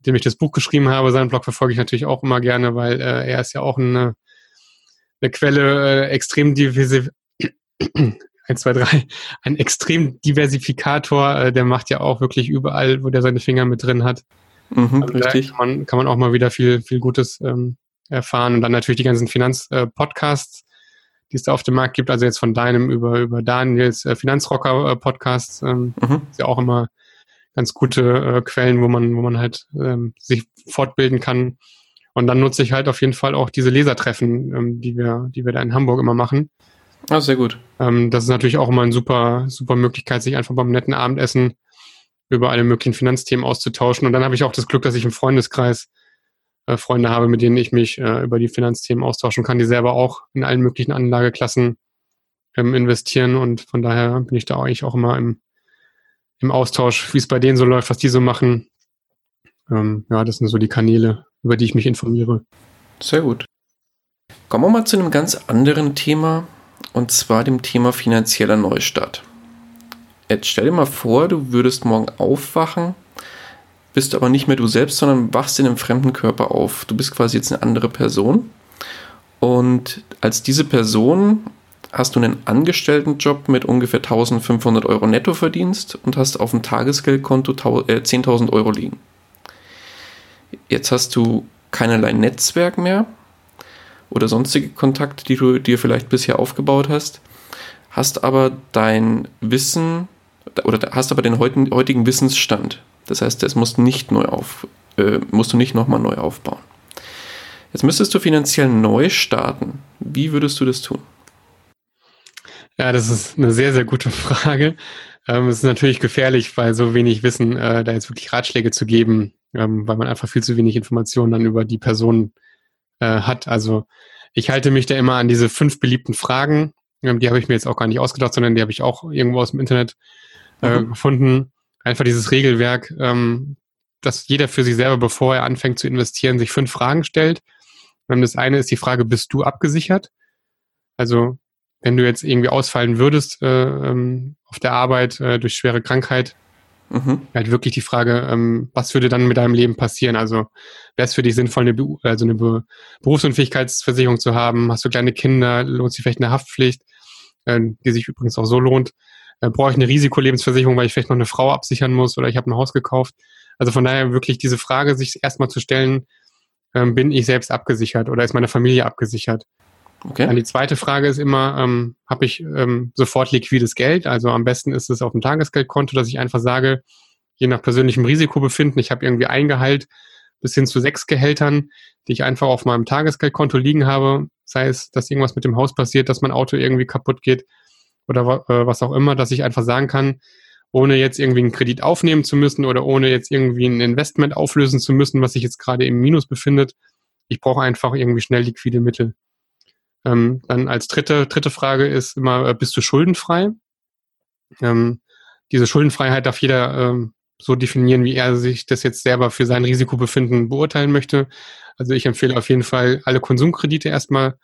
dem ich das Buch geschrieben habe, seinen Blog verfolge ich natürlich auch immer gerne, weil äh, er ist ja auch eine, eine Quelle äh, extrem diversiv 1, 2, 3, ein extrem Diversifikator, äh, der macht ja auch wirklich überall, wo der seine Finger mit drin hat. Mhm, also richtig. Kann man, kann man auch mal wieder viel, viel Gutes ähm, erfahren. Und dann natürlich die ganzen Finanz-Podcasts, die es da auf dem Markt gibt, also jetzt von deinem über, über Daniels äh, Finanzrocker-Podcast, äh, ähm, mhm. ist ja auch immer ganz gute äh, Quellen, wo man, wo man halt ähm, sich fortbilden kann. Und dann nutze ich halt auf jeden Fall auch diese Lesertreffen, ähm, die wir, die wir da in Hamburg immer machen. Ah, sehr gut. Ähm, das ist natürlich auch immer eine super, super Möglichkeit, sich einfach beim netten Abendessen über alle möglichen Finanzthemen auszutauschen. Und dann habe ich auch das Glück, dass ich im Freundeskreis äh, Freunde habe, mit denen ich mich äh, über die Finanzthemen austauschen kann, die selber auch in allen möglichen Anlageklassen ähm, investieren. Und von daher bin ich da eigentlich auch immer im, im Austausch, wie es bei denen so läuft, was die so machen. Ähm, ja, das sind so die Kanäle, über die ich mich informiere. Sehr gut. Kommen wir mal zu einem ganz anderen Thema. Und zwar dem Thema finanzieller Neustart. Jetzt stell dir mal vor, du würdest morgen aufwachen, bist aber nicht mehr du selbst, sondern wachst in einem fremden Körper auf. Du bist quasi jetzt eine andere Person. Und als diese Person hast du einen Angestelltenjob mit ungefähr 1500 Euro Nettoverdienst und hast auf dem Tagesgeldkonto 10.000 äh, Euro liegen. Jetzt hast du keinerlei Netzwerk mehr oder sonstige Kontakte, die du dir vielleicht bisher aufgebaut hast, hast aber dein Wissen oder hast aber den heutigen Wissensstand. Das heißt, das musst nicht neu auf, äh, musst du nicht nochmal neu aufbauen. Jetzt müsstest du finanziell neu starten. Wie würdest du das tun? Ja, das ist eine sehr, sehr gute Frage. Ähm, es ist natürlich gefährlich, weil so wenig Wissen, äh, da jetzt wirklich Ratschläge zu geben, ähm, weil man einfach viel zu wenig Informationen dann über die Person äh, hat. Also ich halte mich da immer an diese fünf beliebten Fragen. Ähm, die habe ich mir jetzt auch gar nicht ausgedacht, sondern die habe ich auch irgendwo aus dem Internet äh, mhm. gefunden. Einfach dieses Regelwerk, ähm, dass jeder für sich selber, bevor er anfängt zu investieren, sich fünf Fragen stellt. Ähm, das eine ist die Frage, bist du abgesichert? Also wenn du jetzt irgendwie ausfallen würdest äh, ähm, auf der Arbeit äh, durch schwere Krankheit, mhm. halt wirklich die Frage, ähm, was würde dann mit deinem Leben passieren? Also wäre es für dich sinnvoll, eine, Be also eine Be Berufsunfähigkeitsversicherung zu haben? Hast du kleine Kinder? Lohnt sich vielleicht eine Haftpflicht, äh, die sich übrigens auch so lohnt? Äh, brauche ich eine Risikolebensversicherung, weil ich vielleicht noch eine Frau absichern muss oder ich habe ein Haus gekauft? Also von daher wirklich diese Frage, sich erstmal zu stellen, ähm, bin ich selbst abgesichert oder ist meine Familie abgesichert? Okay. Dann die zweite Frage ist immer, ähm, habe ich ähm, sofort liquides Geld? Also am besten ist es auf dem Tagesgeldkonto, dass ich einfach sage, je nach persönlichem Risikobefinden, ich habe irgendwie ein Gehalt bis hin zu sechs Gehältern, die ich einfach auf meinem Tagesgeldkonto liegen habe, sei es, dass irgendwas mit dem Haus passiert, dass mein Auto irgendwie kaputt geht oder äh, was auch immer, dass ich einfach sagen kann, ohne jetzt irgendwie einen Kredit aufnehmen zu müssen oder ohne jetzt irgendwie ein Investment auflösen zu müssen, was sich jetzt gerade im Minus befindet. Ich brauche einfach irgendwie schnell liquide Mittel. Ähm, dann als dritte, dritte Frage ist immer, äh, bist du schuldenfrei? Ähm, diese Schuldenfreiheit darf jeder ähm, so definieren, wie er sich das jetzt selber für sein Risikobefinden beurteilen möchte. Also ich empfehle auf jeden Fall, alle Konsumkredite erstmal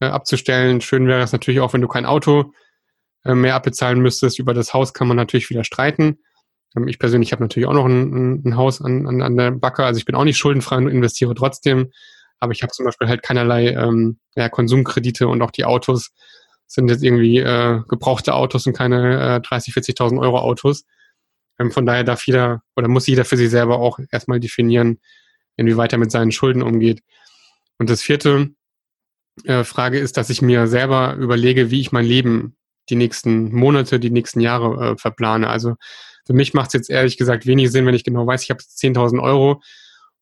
äh, abzustellen. Schön wäre es natürlich auch, wenn du kein Auto äh, mehr abbezahlen müsstest. Über das Haus kann man natürlich wieder streiten. Ähm, ich persönlich habe natürlich auch noch ein, ein Haus an, an, an der Backe. Also ich bin auch nicht schuldenfrei und investiere trotzdem. Aber ich habe zum Beispiel halt keinerlei ähm, ja, Konsumkredite und auch die Autos sind jetzt irgendwie äh, gebrauchte Autos und keine äh, 30, 40.000 Euro Autos. Ähm, von daher darf jeder oder muss jeder für sich selber auch erstmal definieren, inwieweit er mit seinen Schulden umgeht. Und das vierte äh, Frage ist, dass ich mir selber überlege, wie ich mein Leben die nächsten Monate, die nächsten Jahre äh, verplane. Also für mich macht es jetzt ehrlich gesagt wenig Sinn, wenn ich genau weiß, ich habe 10.000 Euro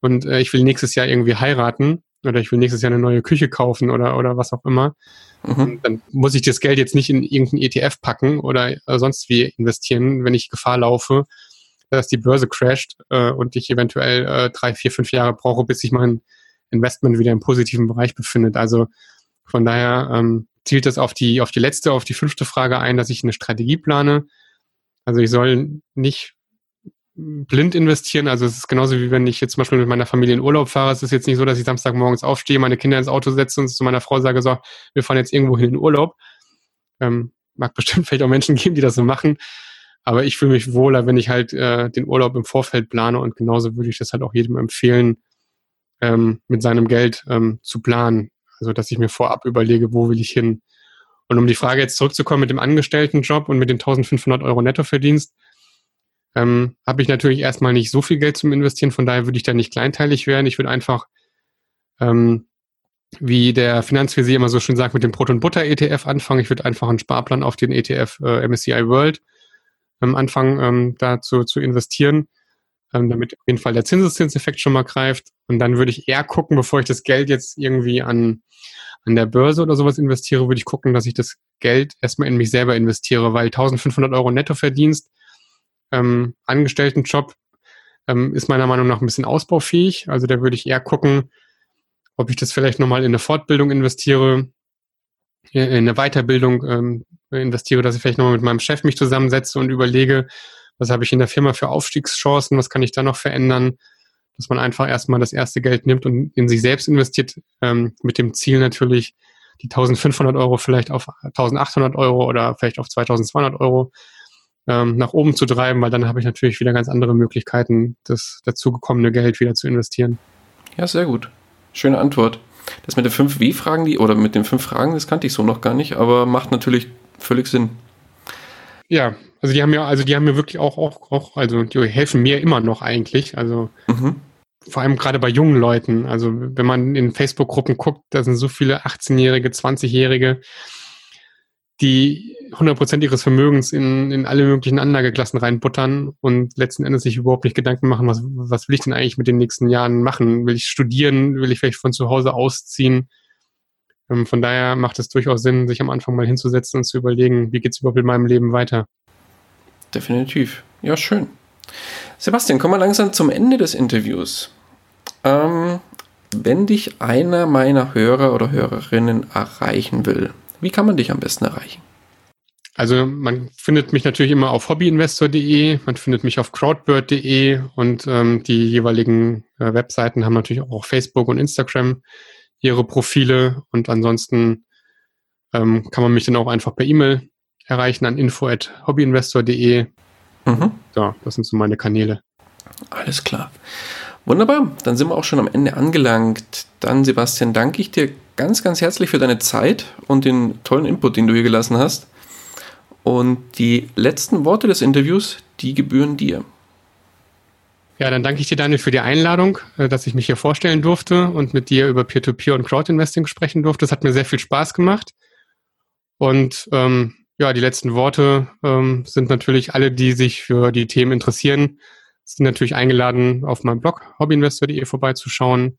und äh, ich will nächstes Jahr irgendwie heiraten oder ich will nächstes Jahr eine neue Küche kaufen oder, oder was auch immer, mhm. dann muss ich das Geld jetzt nicht in irgendeinen ETF packen oder äh, sonst wie investieren, wenn ich Gefahr laufe, dass die Börse crasht äh, und ich eventuell äh, drei, vier, fünf Jahre brauche, bis sich mein Investment wieder im positiven Bereich befindet. Also von daher ähm, zielt das auf die, auf die letzte, auf die fünfte Frage ein, dass ich eine Strategie plane. Also ich soll nicht blind investieren. Also es ist genauso wie wenn ich jetzt zum Beispiel mit meiner Familie in Urlaub fahre. Es ist jetzt nicht so, dass ich Samstagmorgens aufstehe, meine Kinder ins Auto setze und zu meiner Frau sage, so, wir fahren jetzt irgendwo hin in Urlaub. Ähm, mag bestimmt vielleicht auch Menschen geben, die das so machen. Aber ich fühle mich wohler, wenn ich halt äh, den Urlaub im Vorfeld plane und genauso würde ich das halt auch jedem empfehlen, ähm, mit seinem Geld ähm, zu planen. Also dass ich mir vorab überlege, wo will ich hin. Und um die Frage jetzt zurückzukommen mit dem Angestelltenjob und mit den 1500 Euro Nettoverdienst, ähm, habe ich natürlich erstmal nicht so viel Geld zum Investieren, von daher würde ich da nicht kleinteilig werden. Ich würde einfach, ähm, wie der Finanzvisier immer so schön sagt, mit dem Brot- und Butter-ETF anfangen. Ich würde einfach einen Sparplan auf den ETF äh, MSCI World ähm, anfangen, ähm, dazu zu investieren, ähm, damit auf jeden Fall der Zinseszinseffekt schon mal greift. Und dann würde ich eher gucken, bevor ich das Geld jetzt irgendwie an, an der Börse oder sowas investiere, würde ich gucken, dass ich das Geld erstmal in mich selber investiere, weil 1500 Euro Nettoverdienst ähm, Angestelltenjob ähm, ist meiner Meinung nach ein bisschen ausbaufähig. Also da würde ich eher gucken, ob ich das vielleicht nochmal in eine Fortbildung investiere, in eine Weiterbildung ähm, investiere, dass ich vielleicht nochmal mit meinem Chef mich zusammensetze und überlege, was habe ich in der Firma für Aufstiegschancen, was kann ich da noch verändern, dass man einfach erstmal das erste Geld nimmt und in sich selbst investiert, ähm, mit dem Ziel natürlich, die 1500 Euro vielleicht auf 1800 Euro oder vielleicht auf 2200 Euro ähm, nach oben zu treiben, weil dann habe ich natürlich wieder ganz andere Möglichkeiten, das dazugekommene Geld wieder zu investieren. Ja, sehr gut. Schöne Antwort. Das mit den fünf W-Fragen, die, oder mit den fünf Fragen, das kannte ich so noch gar nicht, aber macht natürlich völlig Sinn. Ja, also die haben ja, also die haben mir wirklich auch, auch, auch, also die helfen mir immer noch eigentlich. Also mhm. vor allem gerade bei jungen Leuten. Also wenn man in Facebook-Gruppen guckt, da sind so viele 18-Jährige, 20-Jährige, die 100% ihres Vermögens in, in alle möglichen Anlageklassen reinbuttern und letzten Endes sich überhaupt nicht Gedanken machen, was, was will ich denn eigentlich mit den nächsten Jahren machen? Will ich studieren? Will ich vielleicht von zu Hause ausziehen? Ähm, von daher macht es durchaus Sinn, sich am Anfang mal hinzusetzen und zu überlegen, wie geht es überhaupt in meinem Leben weiter. Definitiv. Ja, schön. Sebastian, kommen wir langsam zum Ende des Interviews. Ähm, wenn dich einer meiner Hörer oder Hörerinnen erreichen will, wie kann man dich am besten erreichen? Also man findet mich natürlich immer auf hobbyinvestor.de, man findet mich auf crowdbird.de und ähm, die jeweiligen äh, Webseiten haben natürlich auch Facebook und Instagram ihre Profile und ansonsten ähm, kann man mich dann auch einfach per E-Mail erreichen an info@hobbyinvestor.de. Mhm. Ja, das sind so meine Kanäle. Alles klar. Wunderbar, dann sind wir auch schon am Ende angelangt. Dann, Sebastian, danke ich dir ganz, ganz herzlich für deine Zeit und den tollen Input, den du hier gelassen hast. Und die letzten Worte des Interviews, die gebühren dir. Ja, dann danke ich dir, Daniel, für die Einladung, äh, dass ich mich hier vorstellen durfte und mit dir über Peer-to-Peer -Peer und Crowdinvesting sprechen durfte. Das hat mir sehr viel Spaß gemacht. Und ähm, ja, die letzten Worte ähm, sind natürlich alle, die sich für die Themen interessieren, sind natürlich eingeladen, auf meinem Blog hobbyinvestor.de vorbeizuschauen.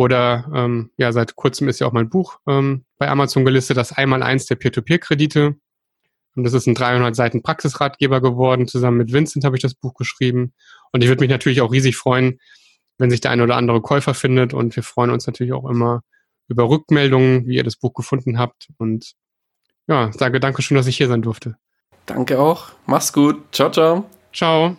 Oder ähm, ja, seit kurzem ist ja auch mein Buch ähm, bei Amazon gelistet, das Einmal-Eins der Peer-to-Peer-Kredite. Und das ist ein 300 Seiten Praxisratgeber geworden. Zusammen mit Vincent habe ich das Buch geschrieben. Und ich würde mich natürlich auch riesig freuen, wenn sich der eine oder andere Käufer findet. Und wir freuen uns natürlich auch immer über Rückmeldungen, wie ihr das Buch gefunden habt. Und ja, sage danke schön, dass ich hier sein durfte. Danke auch. Mach's gut. Ciao, ciao. Ciao.